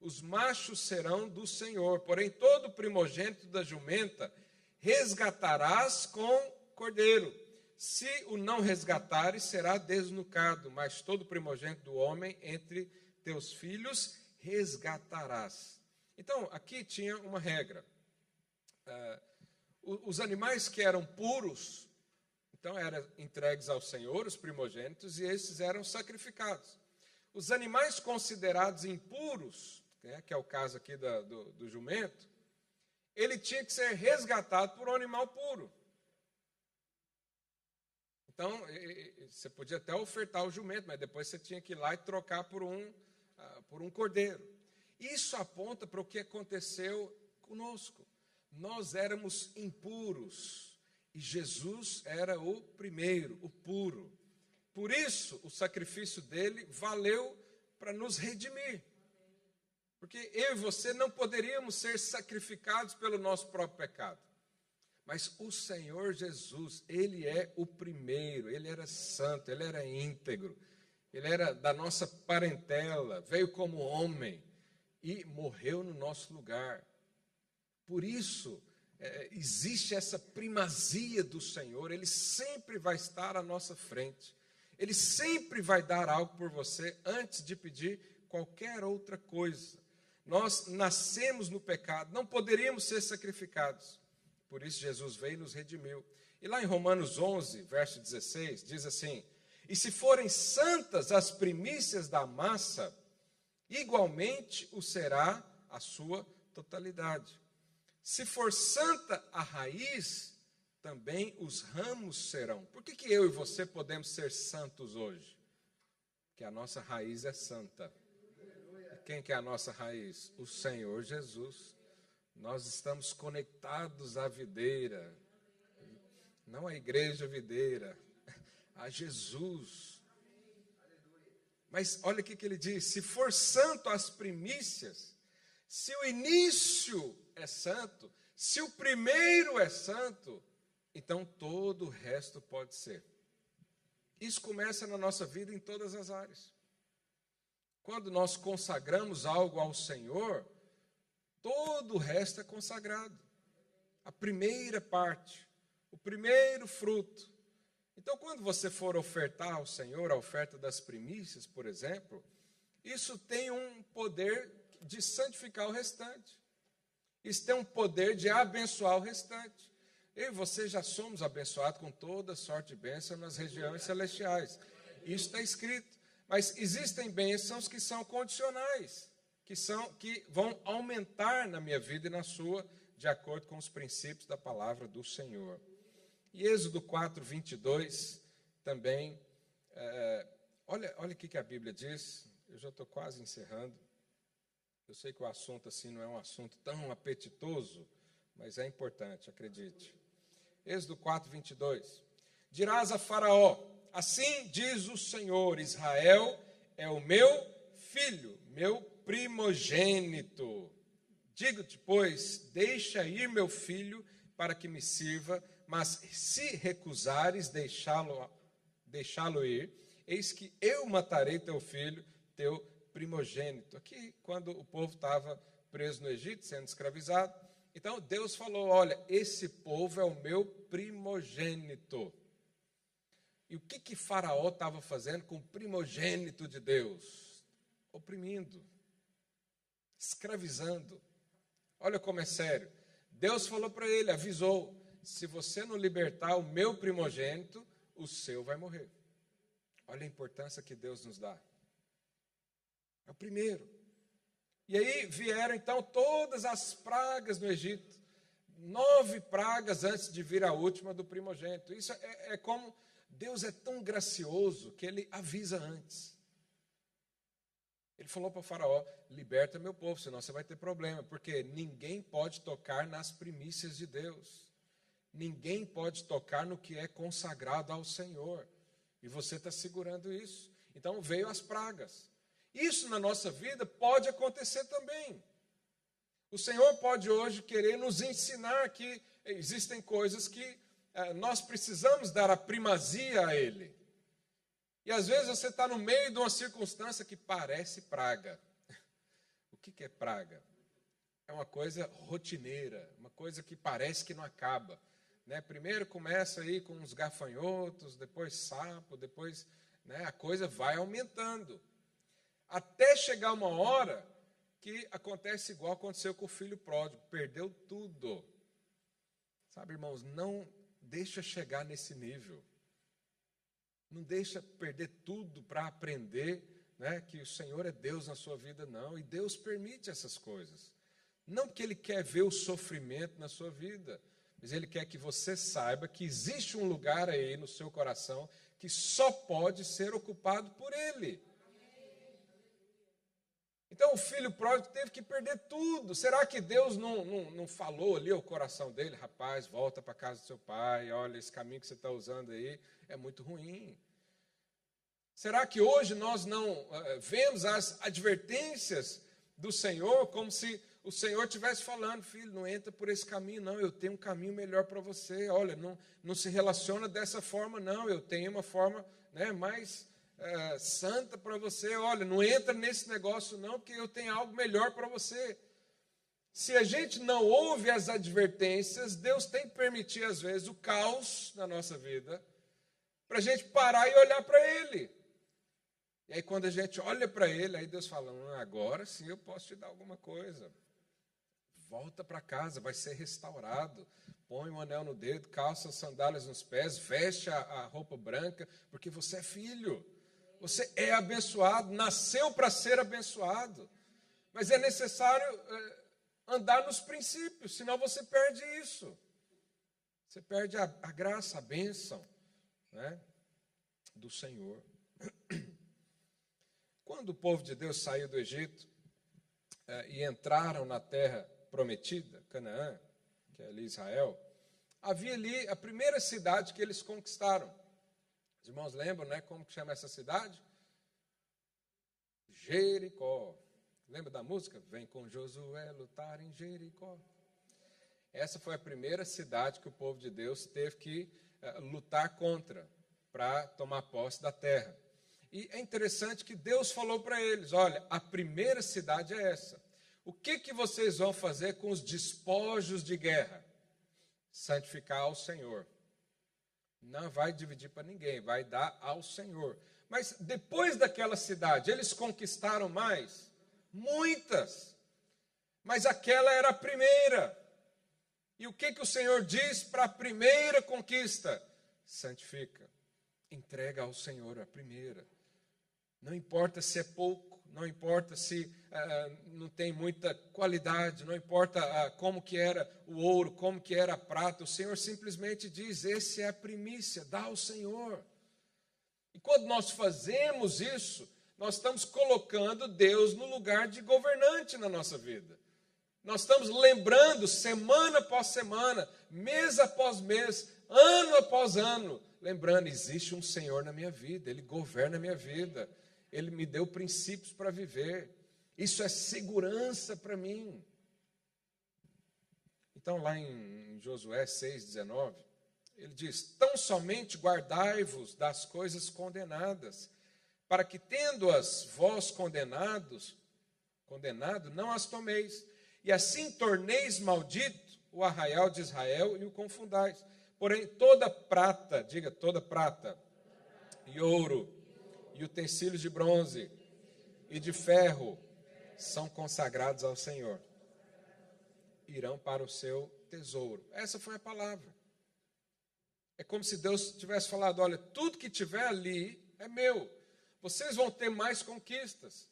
Os machos serão do Senhor, porém todo primogênito da jumenta resgatarás com cordeiro. Se o não resgatares, será desnucado, mas todo primogênito do homem entre teus filhos resgatarás. Então, aqui tinha uma regra. Uh, os animais que eram puros, então eram entregues ao Senhor, os primogênitos, e esses eram sacrificados. Os animais considerados impuros, né, que é o caso aqui da, do, do jumento, ele tinha que ser resgatado por um animal puro. Então, você podia até ofertar o jumento, mas depois você tinha que ir lá e trocar por um, por um cordeiro. Isso aponta para o que aconteceu conosco. Nós éramos impuros e Jesus era o primeiro, o puro. Por isso, o sacrifício dele valeu para nos redimir. Porque eu e você não poderíamos ser sacrificados pelo nosso próprio pecado. Mas o Senhor Jesus, ele é o primeiro, ele era santo, ele era íntegro, ele era da nossa parentela, veio como homem e morreu no nosso lugar. Por isso, é, existe essa primazia do Senhor, ele sempre vai estar à nossa frente, ele sempre vai dar algo por você antes de pedir qualquer outra coisa. Nós nascemos no pecado, não poderíamos ser sacrificados. Por isso Jesus veio e nos redimiu. E lá em Romanos 11, verso 16, diz assim: E se forem santas as primícias da massa, igualmente o será a sua totalidade. Se for santa a raiz, também os ramos serão. Por que, que eu e você podemos ser santos hoje? Que a nossa raiz é santa. Quem que é a nossa raiz? O Senhor Jesus. Nós estamos conectados à videira, não à igreja videira, a Jesus. Mas olha o que ele diz: se for santo as primícias, se o início é santo, se o primeiro é santo, então todo o resto pode ser. Isso começa na nossa vida em todas as áreas. Quando nós consagramos algo ao Senhor, todo o resto é consagrado. A primeira parte, o primeiro fruto. Então, quando você for ofertar ao Senhor a oferta das primícias, por exemplo, isso tem um poder de santificar o restante. Isso tem um poder de abençoar o restante. Eu e você já somos abençoados com toda sorte de bênção nas regiões celestiais. Isso está escrito. Mas existem bênçãos que são condicionais, que, são, que vão aumentar na minha vida e na sua, de acordo com os princípios da palavra do Senhor. E Êxodo 4, 22 também. É, olha, olha o que a Bíblia diz. Eu já estou quase encerrando. Eu sei que o assunto assim não é um assunto tão apetitoso, mas é importante, acredite. Êxodo 4, 22. Dirás a Faraó: Assim diz o Senhor: Israel é o meu filho, meu primogênito. Digo-te, pois, deixa ir meu filho para que me sirva, mas se recusares deixá-lo deixá-lo ir, eis que eu matarei teu filho, teu primogênito. Aqui, quando o povo estava preso no Egito, sendo escravizado, então Deus falou: Olha, esse povo é o meu primogênito. E o que que Faraó estava fazendo com o primogênito de Deus? Oprimindo, escravizando. Olha como é sério. Deus falou para ele, avisou: se você não libertar o meu primogênito, o seu vai morrer. Olha a importância que Deus nos dá. É o primeiro. E aí vieram então todas as pragas no Egito. Nove pragas antes de vir a última do primogênito. Isso é, é como Deus é tão gracioso que ele avisa antes. Ele falou para o Faraó: liberta meu povo, senão você vai ter problema, porque ninguém pode tocar nas primícias de Deus, ninguém pode tocar no que é consagrado ao Senhor, e você está segurando isso. Então veio as pragas. Isso na nossa vida pode acontecer também. O Senhor pode hoje querer nos ensinar que existem coisas que é, nós precisamos dar a primazia a Ele. E às vezes você está no meio de uma circunstância que parece praga. O que, que é praga? É uma coisa rotineira, uma coisa que parece que não acaba. Né? Primeiro começa aí com uns gafanhotos, depois sapo, depois né, a coisa vai aumentando. Até chegar uma hora que acontece igual aconteceu com o filho pródigo, perdeu tudo. Sabe, irmãos, não deixa chegar nesse nível. Não deixa perder tudo para aprender né, que o Senhor é Deus na sua vida, não. E Deus permite essas coisas. Não que Ele quer ver o sofrimento na sua vida, mas Ele quer que você saiba que existe um lugar aí no seu coração que só pode ser ocupado por Ele. Então o filho pródigo teve que perder tudo. Será que Deus não, não, não falou ali ao coração dele, rapaz, volta para casa do seu pai, olha, esse caminho que você está usando aí é muito ruim. Será que hoje nós não uh, vemos as advertências do Senhor como se o Senhor estivesse falando, filho, não entra por esse caminho, não, eu tenho um caminho melhor para você. Olha, não, não se relaciona dessa forma, não, eu tenho uma forma né, mais é, santa para você. Olha, não entra nesse negócio, não, porque eu tenho algo melhor para você. Se a gente não ouve as advertências, Deus tem que permitir, às vezes, o caos na nossa vida, para a gente parar e olhar para Ele. E aí, quando a gente olha para Ele, aí Deus fala: hum, agora sim eu posso te dar alguma coisa. Volta para casa, vai ser restaurado. Põe um anel no dedo, calça as sandálias nos pés, veste a, a roupa branca, porque você é filho. Você é abençoado, nasceu para ser abençoado. Mas é necessário é, andar nos princípios, senão você perde isso. Você perde a, a graça, a bênção né, do Senhor. Quando o povo de Deus saiu do Egito é, e entraram na terra prometida, Canaã, que é ali Israel, havia ali a primeira cidade que eles conquistaram. Os irmãos lembram, né, como que chama essa cidade? Jericó. Lembra da música? Vem com Josué lutar em Jericó. Essa foi a primeira cidade que o povo de Deus teve que uh, lutar contra para tomar posse da terra. E é interessante que Deus falou para eles: olha, a primeira cidade é essa. O que, que vocês vão fazer com os despojos de guerra? Santificar ao Senhor. Não vai dividir para ninguém, vai dar ao Senhor. Mas depois daquela cidade, eles conquistaram mais? Muitas. Mas aquela era a primeira. E o que, que o Senhor diz para a primeira conquista? Santifica. Entrega ao Senhor a primeira. Não importa se é pouco não importa se ah, não tem muita qualidade, não importa ah, como que era o ouro, como que era a prata, o Senhor simplesmente diz: esse é a primícia, dá ao Senhor. E quando nós fazemos isso, nós estamos colocando Deus no lugar de governante na nossa vida. Nós estamos lembrando semana após semana, mês após mês, ano após ano, lembrando: existe um Senhor na minha vida, Ele governa a minha vida. Ele me deu princípios para viver. Isso é segurança para mim. Então, lá em Josué 6,19, ele diz: Tão somente guardai-vos das coisas condenadas, para que, tendo-as vós condenados, condenado, não as tomeis, e assim torneis maldito o arraial de Israel e o confundais. Porém, toda prata, diga toda prata, e ouro, e utensílios de bronze e de ferro são consagrados ao Senhor. Irão para o seu tesouro. Essa foi a palavra. É como se Deus tivesse falado: olha, tudo que tiver ali é meu. Vocês vão ter mais conquistas.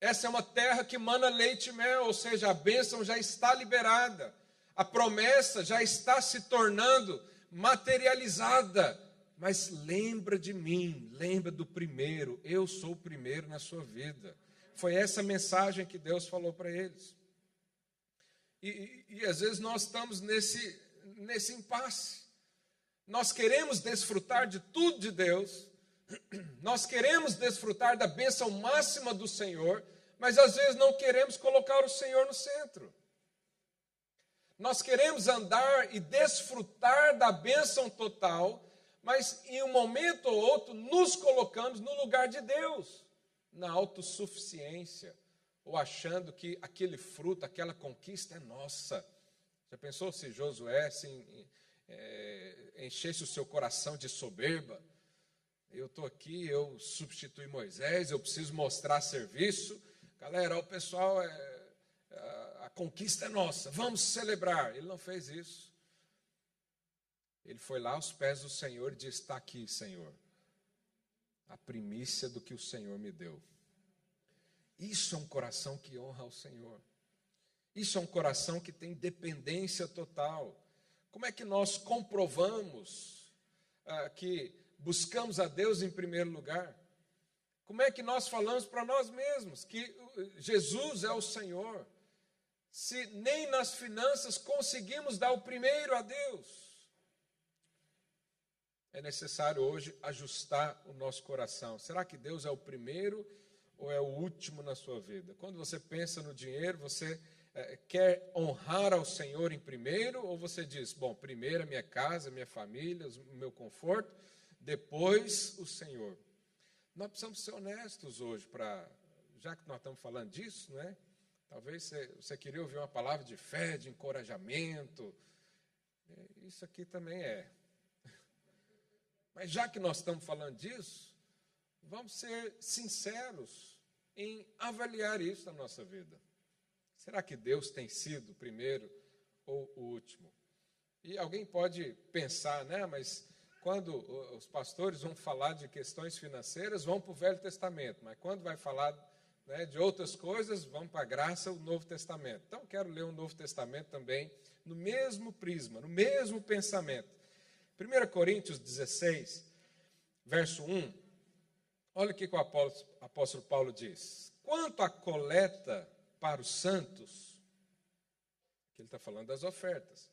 Essa é uma terra que mana leite e mel, ou seja, a bênção já está liberada. A promessa já está se tornando materializada. Mas lembra de mim, lembra do primeiro, eu sou o primeiro na sua vida. Foi essa mensagem que Deus falou para eles. E, e, e, às vezes nós estamos nesse, nesse impasse. Nós queremos desfrutar de tudo de Deus, nós queremos desfrutar da bênção máxima do Senhor, mas às vezes não queremos colocar o Senhor no centro. Nós queremos andar e desfrutar da bênção total, mas em um momento ou outro nos colocamos no lugar de Deus, na autossuficiência, ou achando que aquele fruto, aquela conquista é nossa. Já pensou se Josué assim, é, enchesse o seu coração de soberba? Eu estou aqui, eu substituí Moisés, eu preciso mostrar serviço. Galera, o pessoal, é, a, a conquista é nossa, vamos celebrar. Ele não fez isso. Ele foi lá aos pés do Senhor e disse: Está aqui, Senhor, a primícia do que o Senhor me deu. Isso é um coração que honra ao Senhor. Isso é um coração que tem dependência total. Como é que nós comprovamos ah, que buscamos a Deus em primeiro lugar? Como é que nós falamos para nós mesmos que Jesus é o Senhor? Se nem nas finanças conseguimos dar o primeiro a Deus é necessário hoje ajustar o nosso coração. Será que Deus é o primeiro ou é o último na sua vida? Quando você pensa no dinheiro, você é, quer honrar ao Senhor em primeiro ou você diz, bom, primeiro a minha casa, minha família, o meu conforto, depois o Senhor? Nós precisamos ser honestos hoje para, já que nós estamos falando disso, não é? Talvez você, você queria ouvir uma palavra de fé, de encorajamento. É, isso aqui também é. Mas já que nós estamos falando disso, vamos ser sinceros em avaliar isso na nossa vida. Será que Deus tem sido o primeiro ou o último? E alguém pode pensar, né? Mas quando os pastores vão falar de questões financeiras, vão para o Velho Testamento, mas quando vai falar né, de outras coisas, vão para a graça, o Novo Testamento. Então, quero ler o Novo Testamento também no mesmo prisma, no mesmo pensamento. 1 Coríntios 16, verso 1, olha o que o apóstolo Paulo diz. Quanto à coleta para os santos, que ele está falando das ofertas,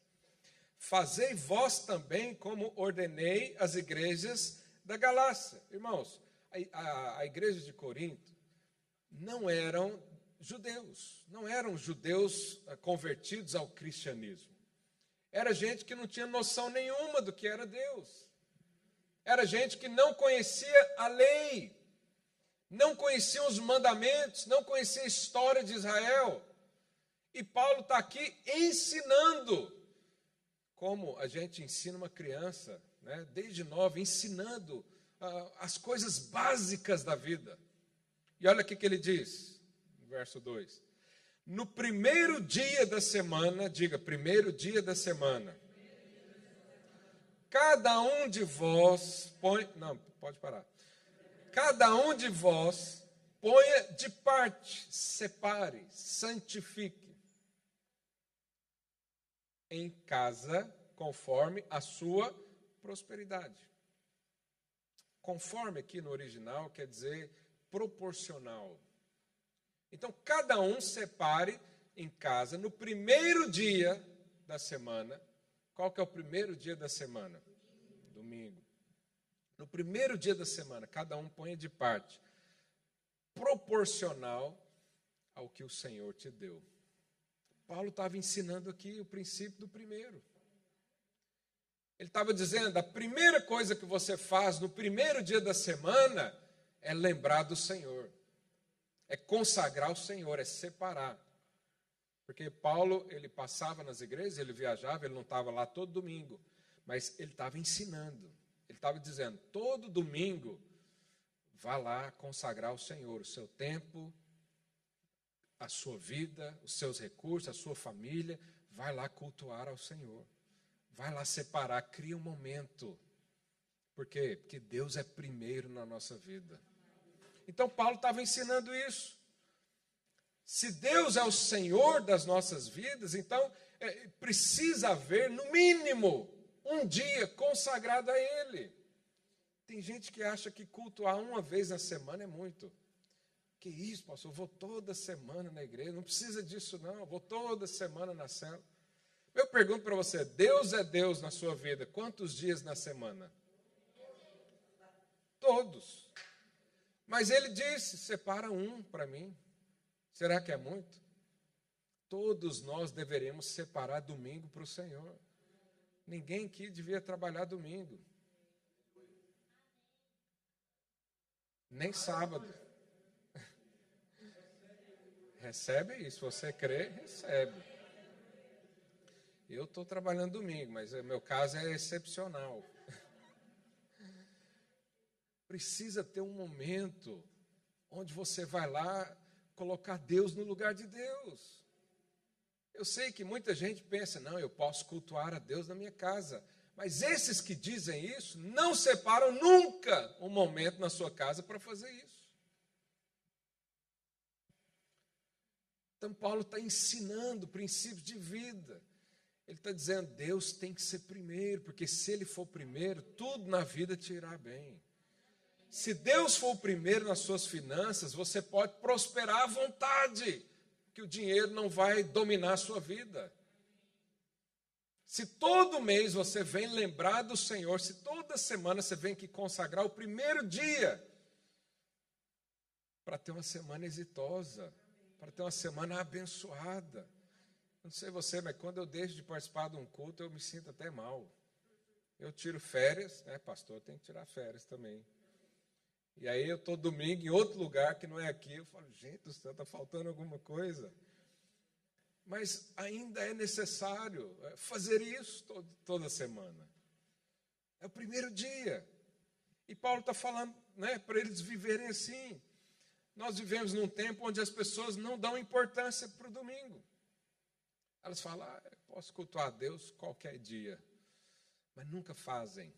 fazei vós também como ordenei as igrejas da Galácia. Irmãos, a, a, a igreja de Corinto não eram judeus, não eram judeus eh, convertidos ao cristianismo. Era gente que não tinha noção nenhuma do que era Deus. Era gente que não conhecia a lei, não conhecia os mandamentos, não conhecia a história de Israel. E Paulo está aqui ensinando, como a gente ensina uma criança, né, desde nova, ensinando uh, as coisas básicas da vida. E olha o que ele diz, no verso 2: no primeiro dia da semana, diga, primeiro dia da semana, cada um de vós põe, não, pode parar. Cada um de vós ponha de parte, separe, santifique em casa conforme a sua prosperidade. Conforme aqui no original quer dizer proporcional. Então, cada um separe em casa, no primeiro dia da semana. Qual que é o primeiro dia da semana? Domingo. No primeiro dia da semana, cada um ponha de parte, proporcional ao que o Senhor te deu. Paulo estava ensinando aqui o princípio do primeiro. Ele estava dizendo: a primeira coisa que você faz no primeiro dia da semana é lembrar do Senhor é consagrar o Senhor, é separar. Porque Paulo, ele passava nas igrejas, ele viajava, ele não estava lá todo domingo, mas ele estava ensinando. Ele estava dizendo: todo domingo, vá lá consagrar o Senhor, o seu tempo, a sua vida, os seus recursos, a sua família, vai lá cultuar ao Senhor. Vai lá separar, cria um momento. Por quê? Porque Deus é primeiro na nossa vida. Então, Paulo estava ensinando isso. Se Deus é o Senhor das nossas vidas, então é, precisa haver, no mínimo, um dia consagrado a Ele. Tem gente que acha que cultuar uma vez na semana é muito. Que isso, pastor? Eu vou toda semana na igreja. Não precisa disso, não. Eu vou toda semana na cela. Eu pergunto para você: Deus é Deus na sua vida? Quantos dias na semana? Todos. Mas ele disse: separa um para mim. Será que é muito? Todos nós deveremos separar domingo para o Senhor. Ninguém aqui devia trabalhar domingo. Nem sábado. Recebe isso. Você crê, recebe. Eu estou trabalhando domingo, mas o meu caso é excepcional. Precisa ter um momento onde você vai lá colocar Deus no lugar de Deus. Eu sei que muita gente pensa, não, eu posso cultuar a Deus na minha casa. Mas esses que dizem isso não separam nunca um momento na sua casa para fazer isso. Então, Paulo está ensinando princípios de vida. Ele está dizendo: Deus tem que ser primeiro, porque se Ele for primeiro, tudo na vida te irá bem. Se Deus for o primeiro nas suas finanças, você pode prosperar à vontade, que o dinheiro não vai dominar a sua vida. Se todo mês você vem lembrar do Senhor, se toda semana você vem aqui consagrar o primeiro dia, para ter uma semana exitosa, para ter uma semana abençoada. Não sei você, mas quando eu deixo de participar de um culto, eu me sinto até mal. Eu tiro férias, né, pastor? Tem que tirar férias também. E aí eu estou domingo em outro lugar que não é aqui. Eu falo, gente do céu, está faltando alguma coisa. Mas ainda é necessário é, fazer isso todo, toda semana. É o primeiro dia. E Paulo está falando né, para eles viverem assim. Nós vivemos num tempo onde as pessoas não dão importância para o domingo. Elas falam, ah, posso cultuar a Deus qualquer dia, mas nunca fazem.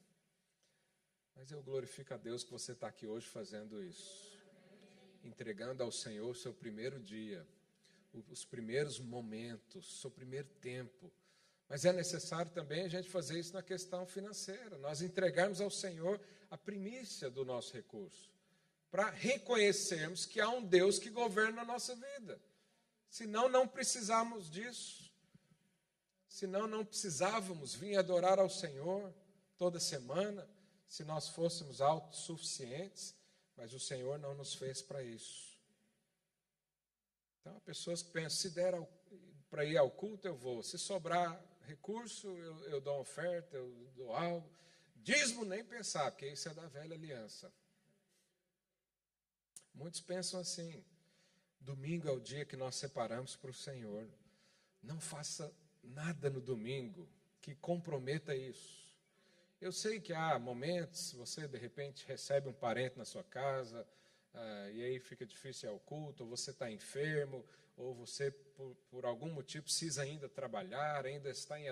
Mas eu glorifico a Deus que você está aqui hoje fazendo isso, entregando ao Senhor o seu primeiro dia os primeiros momentos, seu primeiro tempo. Mas é necessário também a gente fazer isso na questão financeira, nós entregarmos ao Senhor a primícia do nosso recurso, para reconhecermos que há um Deus que governa a nossa vida. Senão, não precisamos disso. Senão, não precisávamos vir adorar ao Senhor toda semana, se nós fôssemos autossuficientes, mas o Senhor não nos fez para isso. Então, pessoas que pensam, se der para ir ao culto, eu vou. Se sobrar recurso, eu, eu dou oferta, eu dou algo. Dízimo nem pensar, porque isso é da velha aliança. Muitos pensam assim: domingo é o dia que nós separamos para o Senhor. Não faça nada no domingo que comprometa isso. Eu sei que há momentos, você de repente recebe um parente na sua casa, ah, e aí fica difícil ao culto, ou você está enfermo, ou você, por, por, algum motivo, precisa ainda trabalhar, ainda está em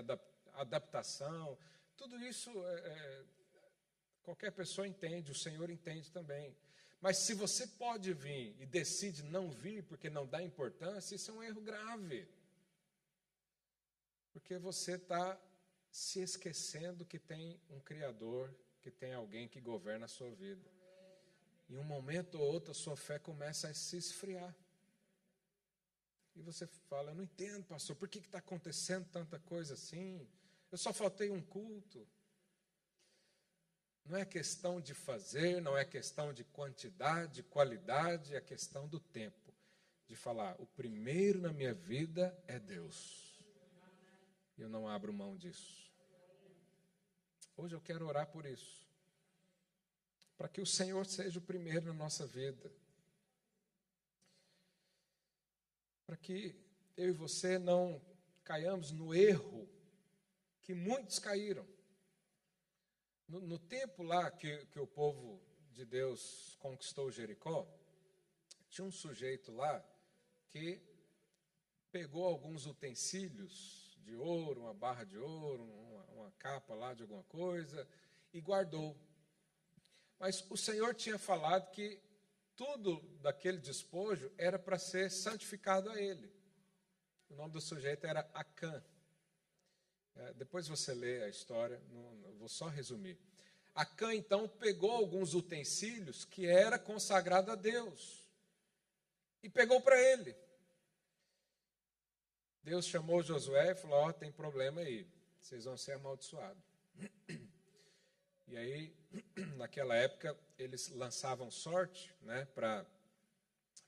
adaptação. Tudo isso, é, é, qualquer pessoa entende, o Senhor entende também. Mas se você pode vir e decide não vir porque não dá importância, isso é um erro grave. Porque você está se esquecendo que tem um Criador, que tem alguém que governa a sua vida em um momento ou outro a sua fé começa a se esfriar. E você fala, eu não entendo, pastor, por que está acontecendo tanta coisa assim? Eu só faltei um culto. Não é questão de fazer, não é questão de quantidade, de qualidade, é questão do tempo. De falar, o primeiro na minha vida é Deus. Eu não abro mão disso. Hoje eu quero orar por isso para que o Senhor seja o primeiro na nossa vida. Para que eu e você não caiamos no erro que muitos caíram. No, no tempo lá que, que o povo de Deus conquistou Jericó, tinha um sujeito lá que pegou alguns utensílios de ouro, uma barra de ouro, uma, uma capa lá de alguma coisa, e guardou. Mas o Senhor tinha falado que tudo daquele despojo era para ser santificado a Ele. O nome do sujeito era Acã. É, depois você lê a história, não, não, vou só resumir. Acã então pegou alguns utensílios que era consagrado a Deus e pegou para ele. Deus chamou Josué e falou: Ó, oh, tem problema aí, vocês vão ser amaldiçoados. E aí, naquela época, eles lançavam sorte né, para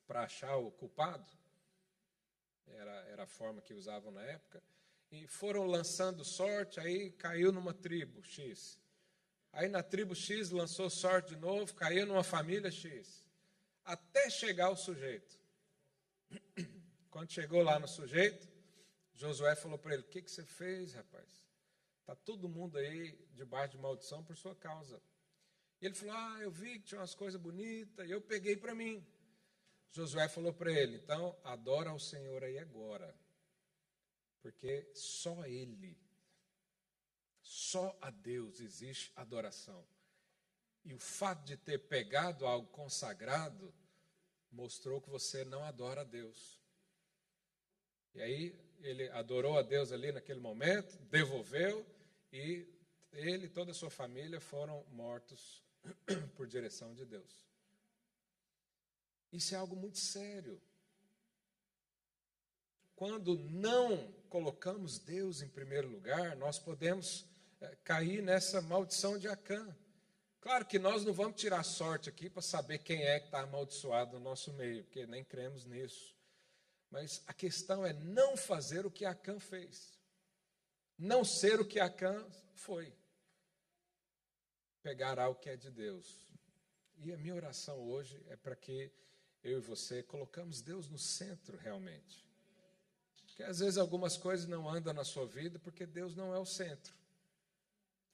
achar o culpado. Era, era a forma que usavam na época. E foram lançando sorte, aí caiu numa tribo X. Aí na tribo X lançou sorte de novo, caiu numa família X. até chegar o sujeito. Quando chegou lá no sujeito, Josué falou para ele: O que, que você fez, rapaz? Está todo mundo aí debaixo de maldição por sua causa. E ele falou: Ah, eu vi que tinha umas coisas bonitas, e eu peguei para mim. Josué falou para ele: Então, adora ao Senhor aí agora, porque só Ele, só a Deus existe adoração. E o fato de ter pegado algo consagrado mostrou que você não adora a Deus. E aí ele adorou a Deus ali naquele momento, devolveu e ele e toda a sua família foram mortos por direção de Deus. Isso é algo muito sério. Quando não colocamos Deus em primeiro lugar, nós podemos é, cair nessa maldição de Acã. Claro que nós não vamos tirar sorte aqui para saber quem é que está amaldiçoado no nosso meio, porque nem cremos nisso. Mas a questão é não fazer o que Acã fez. Não ser o que Acã foi. Pegar algo que é de Deus. E a minha oração hoje é para que eu e você colocamos Deus no centro realmente. Porque às vezes algumas coisas não andam na sua vida porque Deus não é o centro.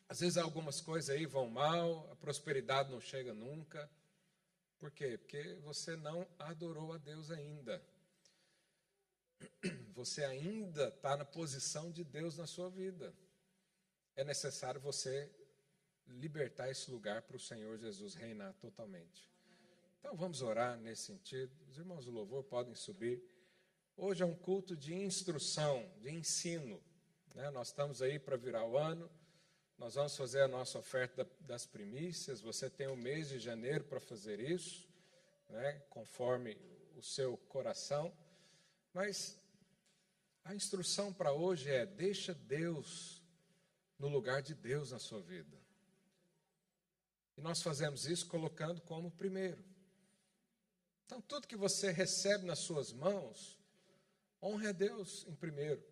Às vezes algumas coisas aí vão mal, a prosperidade não chega nunca. Por quê? Porque você não adorou a Deus ainda. Você ainda está na posição de Deus na sua vida. É necessário você libertar esse lugar para o Senhor Jesus reinar totalmente. Então vamos orar nesse sentido. Os irmãos do louvor podem subir. Hoje é um culto de instrução, de ensino. Né? Nós estamos aí para virar o ano. Nós vamos fazer a nossa oferta das primícias. Você tem o mês de janeiro para fazer isso, né, conforme o seu coração. Mas a instrução para hoje é: deixa Deus no lugar de Deus na sua vida. E nós fazemos isso colocando como primeiro. Então, tudo que você recebe nas suas mãos, honre a Deus em primeiro.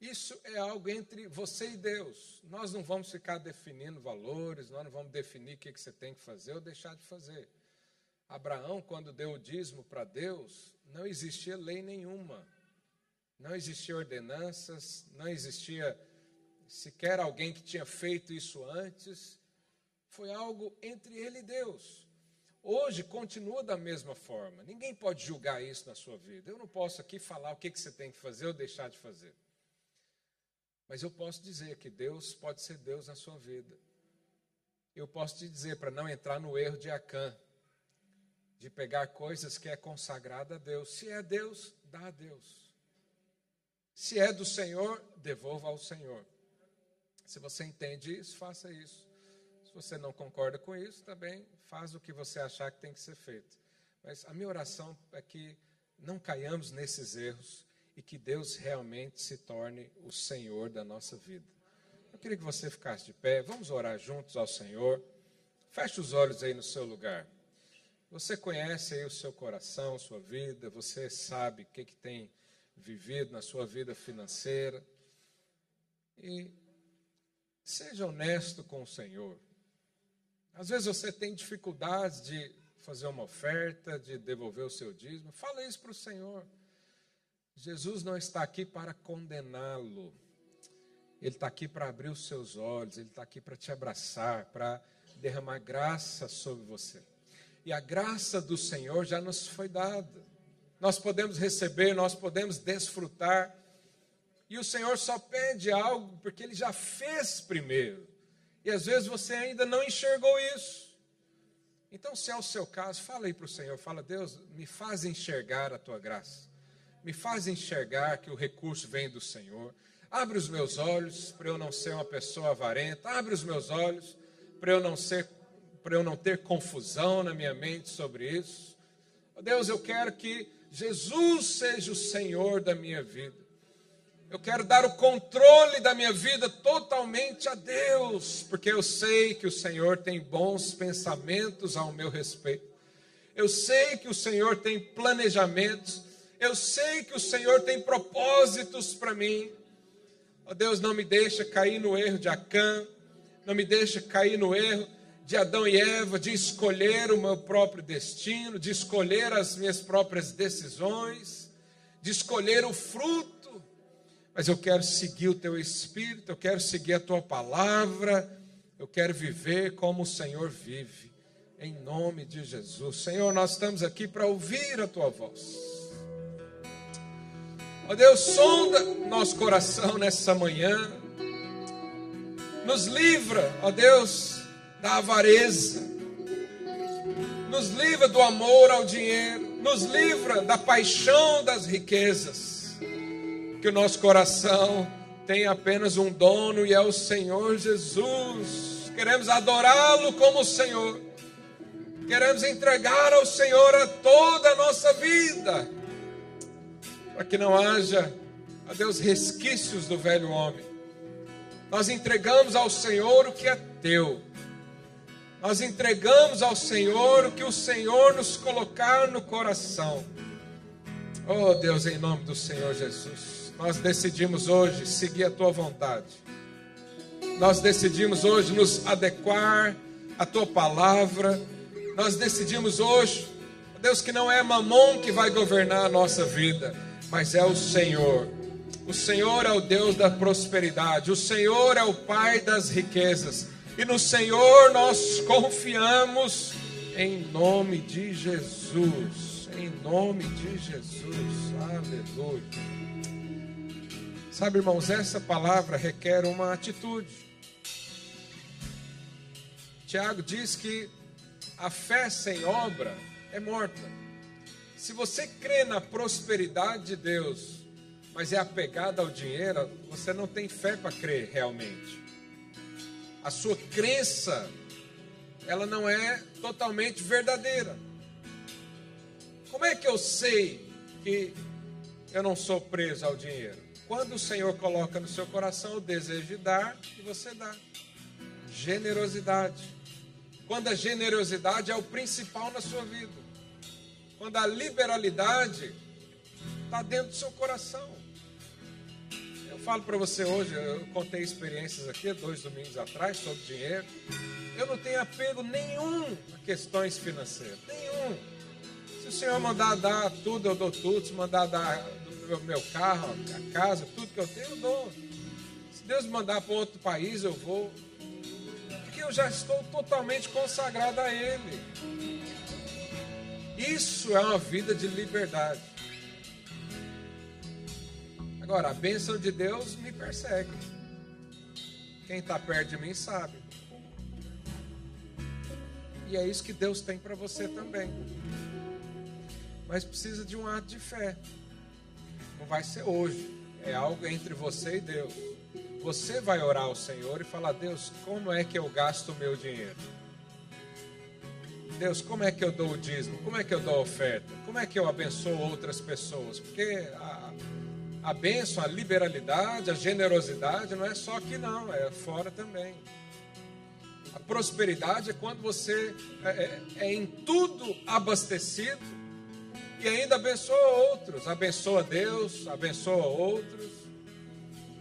Isso é algo entre você e Deus. Nós não vamos ficar definindo valores, nós não vamos definir o que você tem que fazer ou deixar de fazer. Abraão, quando deu o dízimo para Deus, não existia lei nenhuma, não existia ordenanças, não existia sequer alguém que tinha feito isso antes. Foi algo entre ele e Deus. Hoje continua da mesma forma. Ninguém pode julgar isso na sua vida. Eu não posso aqui falar o que você tem que fazer ou deixar de fazer. Mas eu posso dizer que Deus pode ser Deus na sua vida. Eu posso te dizer para não entrar no erro de Acã, de pegar coisas que é consagrada a Deus. Se é Deus, dá a Deus. Se é do Senhor, devolva ao Senhor. Se você entende isso, faça isso. Se você não concorda com isso, também faz o que você achar que tem que ser feito. Mas a minha oração é que não caiamos nesses erros e que Deus realmente se torne o Senhor da nossa vida. Eu queria que você ficasse de pé, vamos orar juntos ao Senhor. Feche os olhos aí no seu lugar. Você conhece aí o seu coração, sua vida, você sabe o que, que tem vivido na sua vida financeira. E seja honesto com o Senhor. Às vezes você tem dificuldades de fazer uma oferta, de devolver o seu dízimo. Fala isso para o Senhor. Jesus não está aqui para condená-lo. Ele está aqui para abrir os seus olhos, ele está aqui para te abraçar, para derramar graça sobre você. E a graça do Senhor já nos foi dada. Nós podemos receber, nós podemos desfrutar. E o Senhor só pede algo porque ele já fez primeiro. E às vezes você ainda não enxergou isso. Então, se é o seu caso, fala aí para o Senhor, fala, Deus, me faz enxergar a tua graça me faz enxergar que o recurso vem do Senhor. Abre os meus olhos para eu não ser uma pessoa avarenta. Abre os meus olhos para eu não ser para eu não ter confusão na minha mente sobre isso. Oh, Deus, eu quero que Jesus seja o Senhor da minha vida. Eu quero dar o controle da minha vida totalmente a Deus, porque eu sei que o Senhor tem bons pensamentos ao meu respeito. Eu sei que o Senhor tem planejamentos eu sei que o Senhor tem propósitos para mim. Oh, Deus, não me deixa cair no erro de Acã, não me deixa cair no erro de Adão e Eva, de escolher o meu próprio destino, de escolher as minhas próprias decisões, de escolher o fruto, mas eu quero seguir o teu espírito, eu quero seguir a tua palavra, eu quero viver como o Senhor vive, em nome de Jesus. Senhor, nós estamos aqui para ouvir a tua voz. Ó Deus, sonda nosso coração nessa manhã, nos livra, ó Deus, da avareza, nos livra do amor ao dinheiro, nos livra da paixão das riquezas. Que o nosso coração tem apenas um dono e é o Senhor Jesus. Queremos adorá-lo como Senhor. Queremos entregar ao Senhor a toda a nossa vida, para que não haja, a Deus, resquícios do velho homem. Nós entregamos ao Senhor o que é teu. Nós entregamos ao Senhor o que o Senhor nos colocar no coração. Oh Deus, em nome do Senhor Jesus, nós decidimos hoje seguir a tua vontade. Nós decidimos hoje nos adequar à tua palavra. Nós decidimos hoje, Deus, que não é mamon que vai governar a nossa vida, mas é o Senhor. O Senhor é o Deus da prosperidade, o Senhor é o Pai das riquezas e no Senhor nós confiamos em nome de Jesus. Em nome de Jesus. Aleluia. Sabe, irmãos, essa palavra requer uma atitude. Tiago diz que a fé sem obra é morta. Se você crê na prosperidade de Deus, mas é apegado ao dinheiro, você não tem fé para crer realmente a sua crença, ela não é totalmente verdadeira. Como é que eu sei que eu não sou preso ao dinheiro? Quando o Senhor coloca no seu coração o desejo de dar, e você dá. Generosidade. Quando a generosidade é o principal na sua vida. Quando a liberalidade está dentro do seu coração falo para você hoje, eu contei experiências aqui dois domingos atrás sobre dinheiro. Eu não tenho apego nenhum a questões financeiras, nenhum. Se o Senhor mandar dar tudo, eu dou tudo. Se mandar dar meu, meu carro, a casa, tudo que eu tenho, eu dou. Se Deus mandar para outro país, eu vou. Porque eu já estou totalmente consagrado a Ele. Isso é uma vida de liberdade. Agora, a bênção de Deus me persegue. Quem está perto de mim sabe. E é isso que Deus tem para você também. Mas precisa de um ato de fé. Não vai ser hoje. É algo entre você e Deus. Você vai orar ao Senhor e falar: Deus, como é que eu gasto o meu dinheiro? Deus, como é que eu dou o dízimo? Como é que eu dou a oferta? Como é que eu abençoo outras pessoas? Porque a, a bênção, a liberalidade, a generosidade não é só aqui não, é fora também. A prosperidade é quando você é, é, é em tudo abastecido e ainda abençoa outros, abençoa Deus, abençoa outros.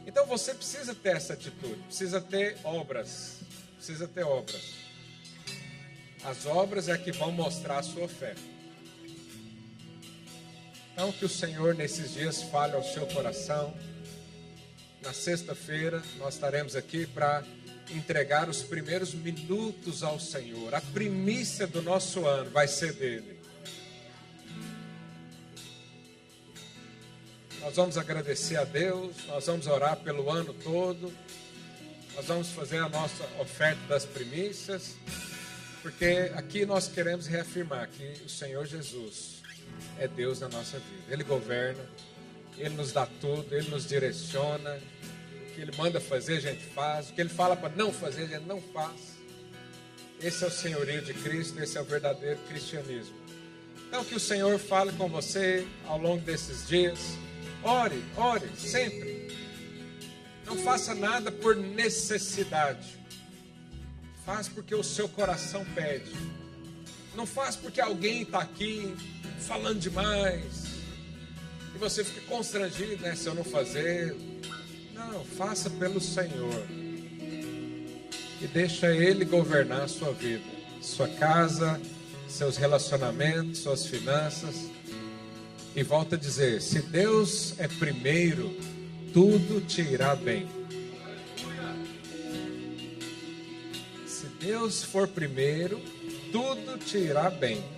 Então você precisa ter essa atitude, precisa ter obras, precisa ter obras. As obras é que vão mostrar a sua fé. Então, que o Senhor nesses dias fale ao seu coração. Na sexta-feira, nós estaremos aqui para entregar os primeiros minutos ao Senhor. A primícia do nosso ano vai ser dele. Nós vamos agradecer a Deus, nós vamos orar pelo ano todo, nós vamos fazer a nossa oferta das primícias, porque aqui nós queremos reafirmar que o Senhor Jesus é Deus na nossa vida. Ele governa, Ele nos dá tudo, Ele nos direciona. O que Ele manda fazer, a gente faz. O que Ele fala para não fazer, a gente não faz. Esse é o senhorio de Cristo, esse é o verdadeiro cristianismo. Então, que o Senhor fale com você ao longo desses dias. Ore, ore, sempre. Não faça nada por necessidade. Faz porque o seu coração pede. Não faz porque alguém está aqui falando demais. E você fica constrangido, né? Se eu não fazer. Não, faça pelo Senhor. e deixa Ele governar a sua vida, sua casa, seus relacionamentos, suas finanças. E volta a dizer: se Deus é primeiro, tudo te irá bem. Se Deus for primeiro, tudo te irá bem.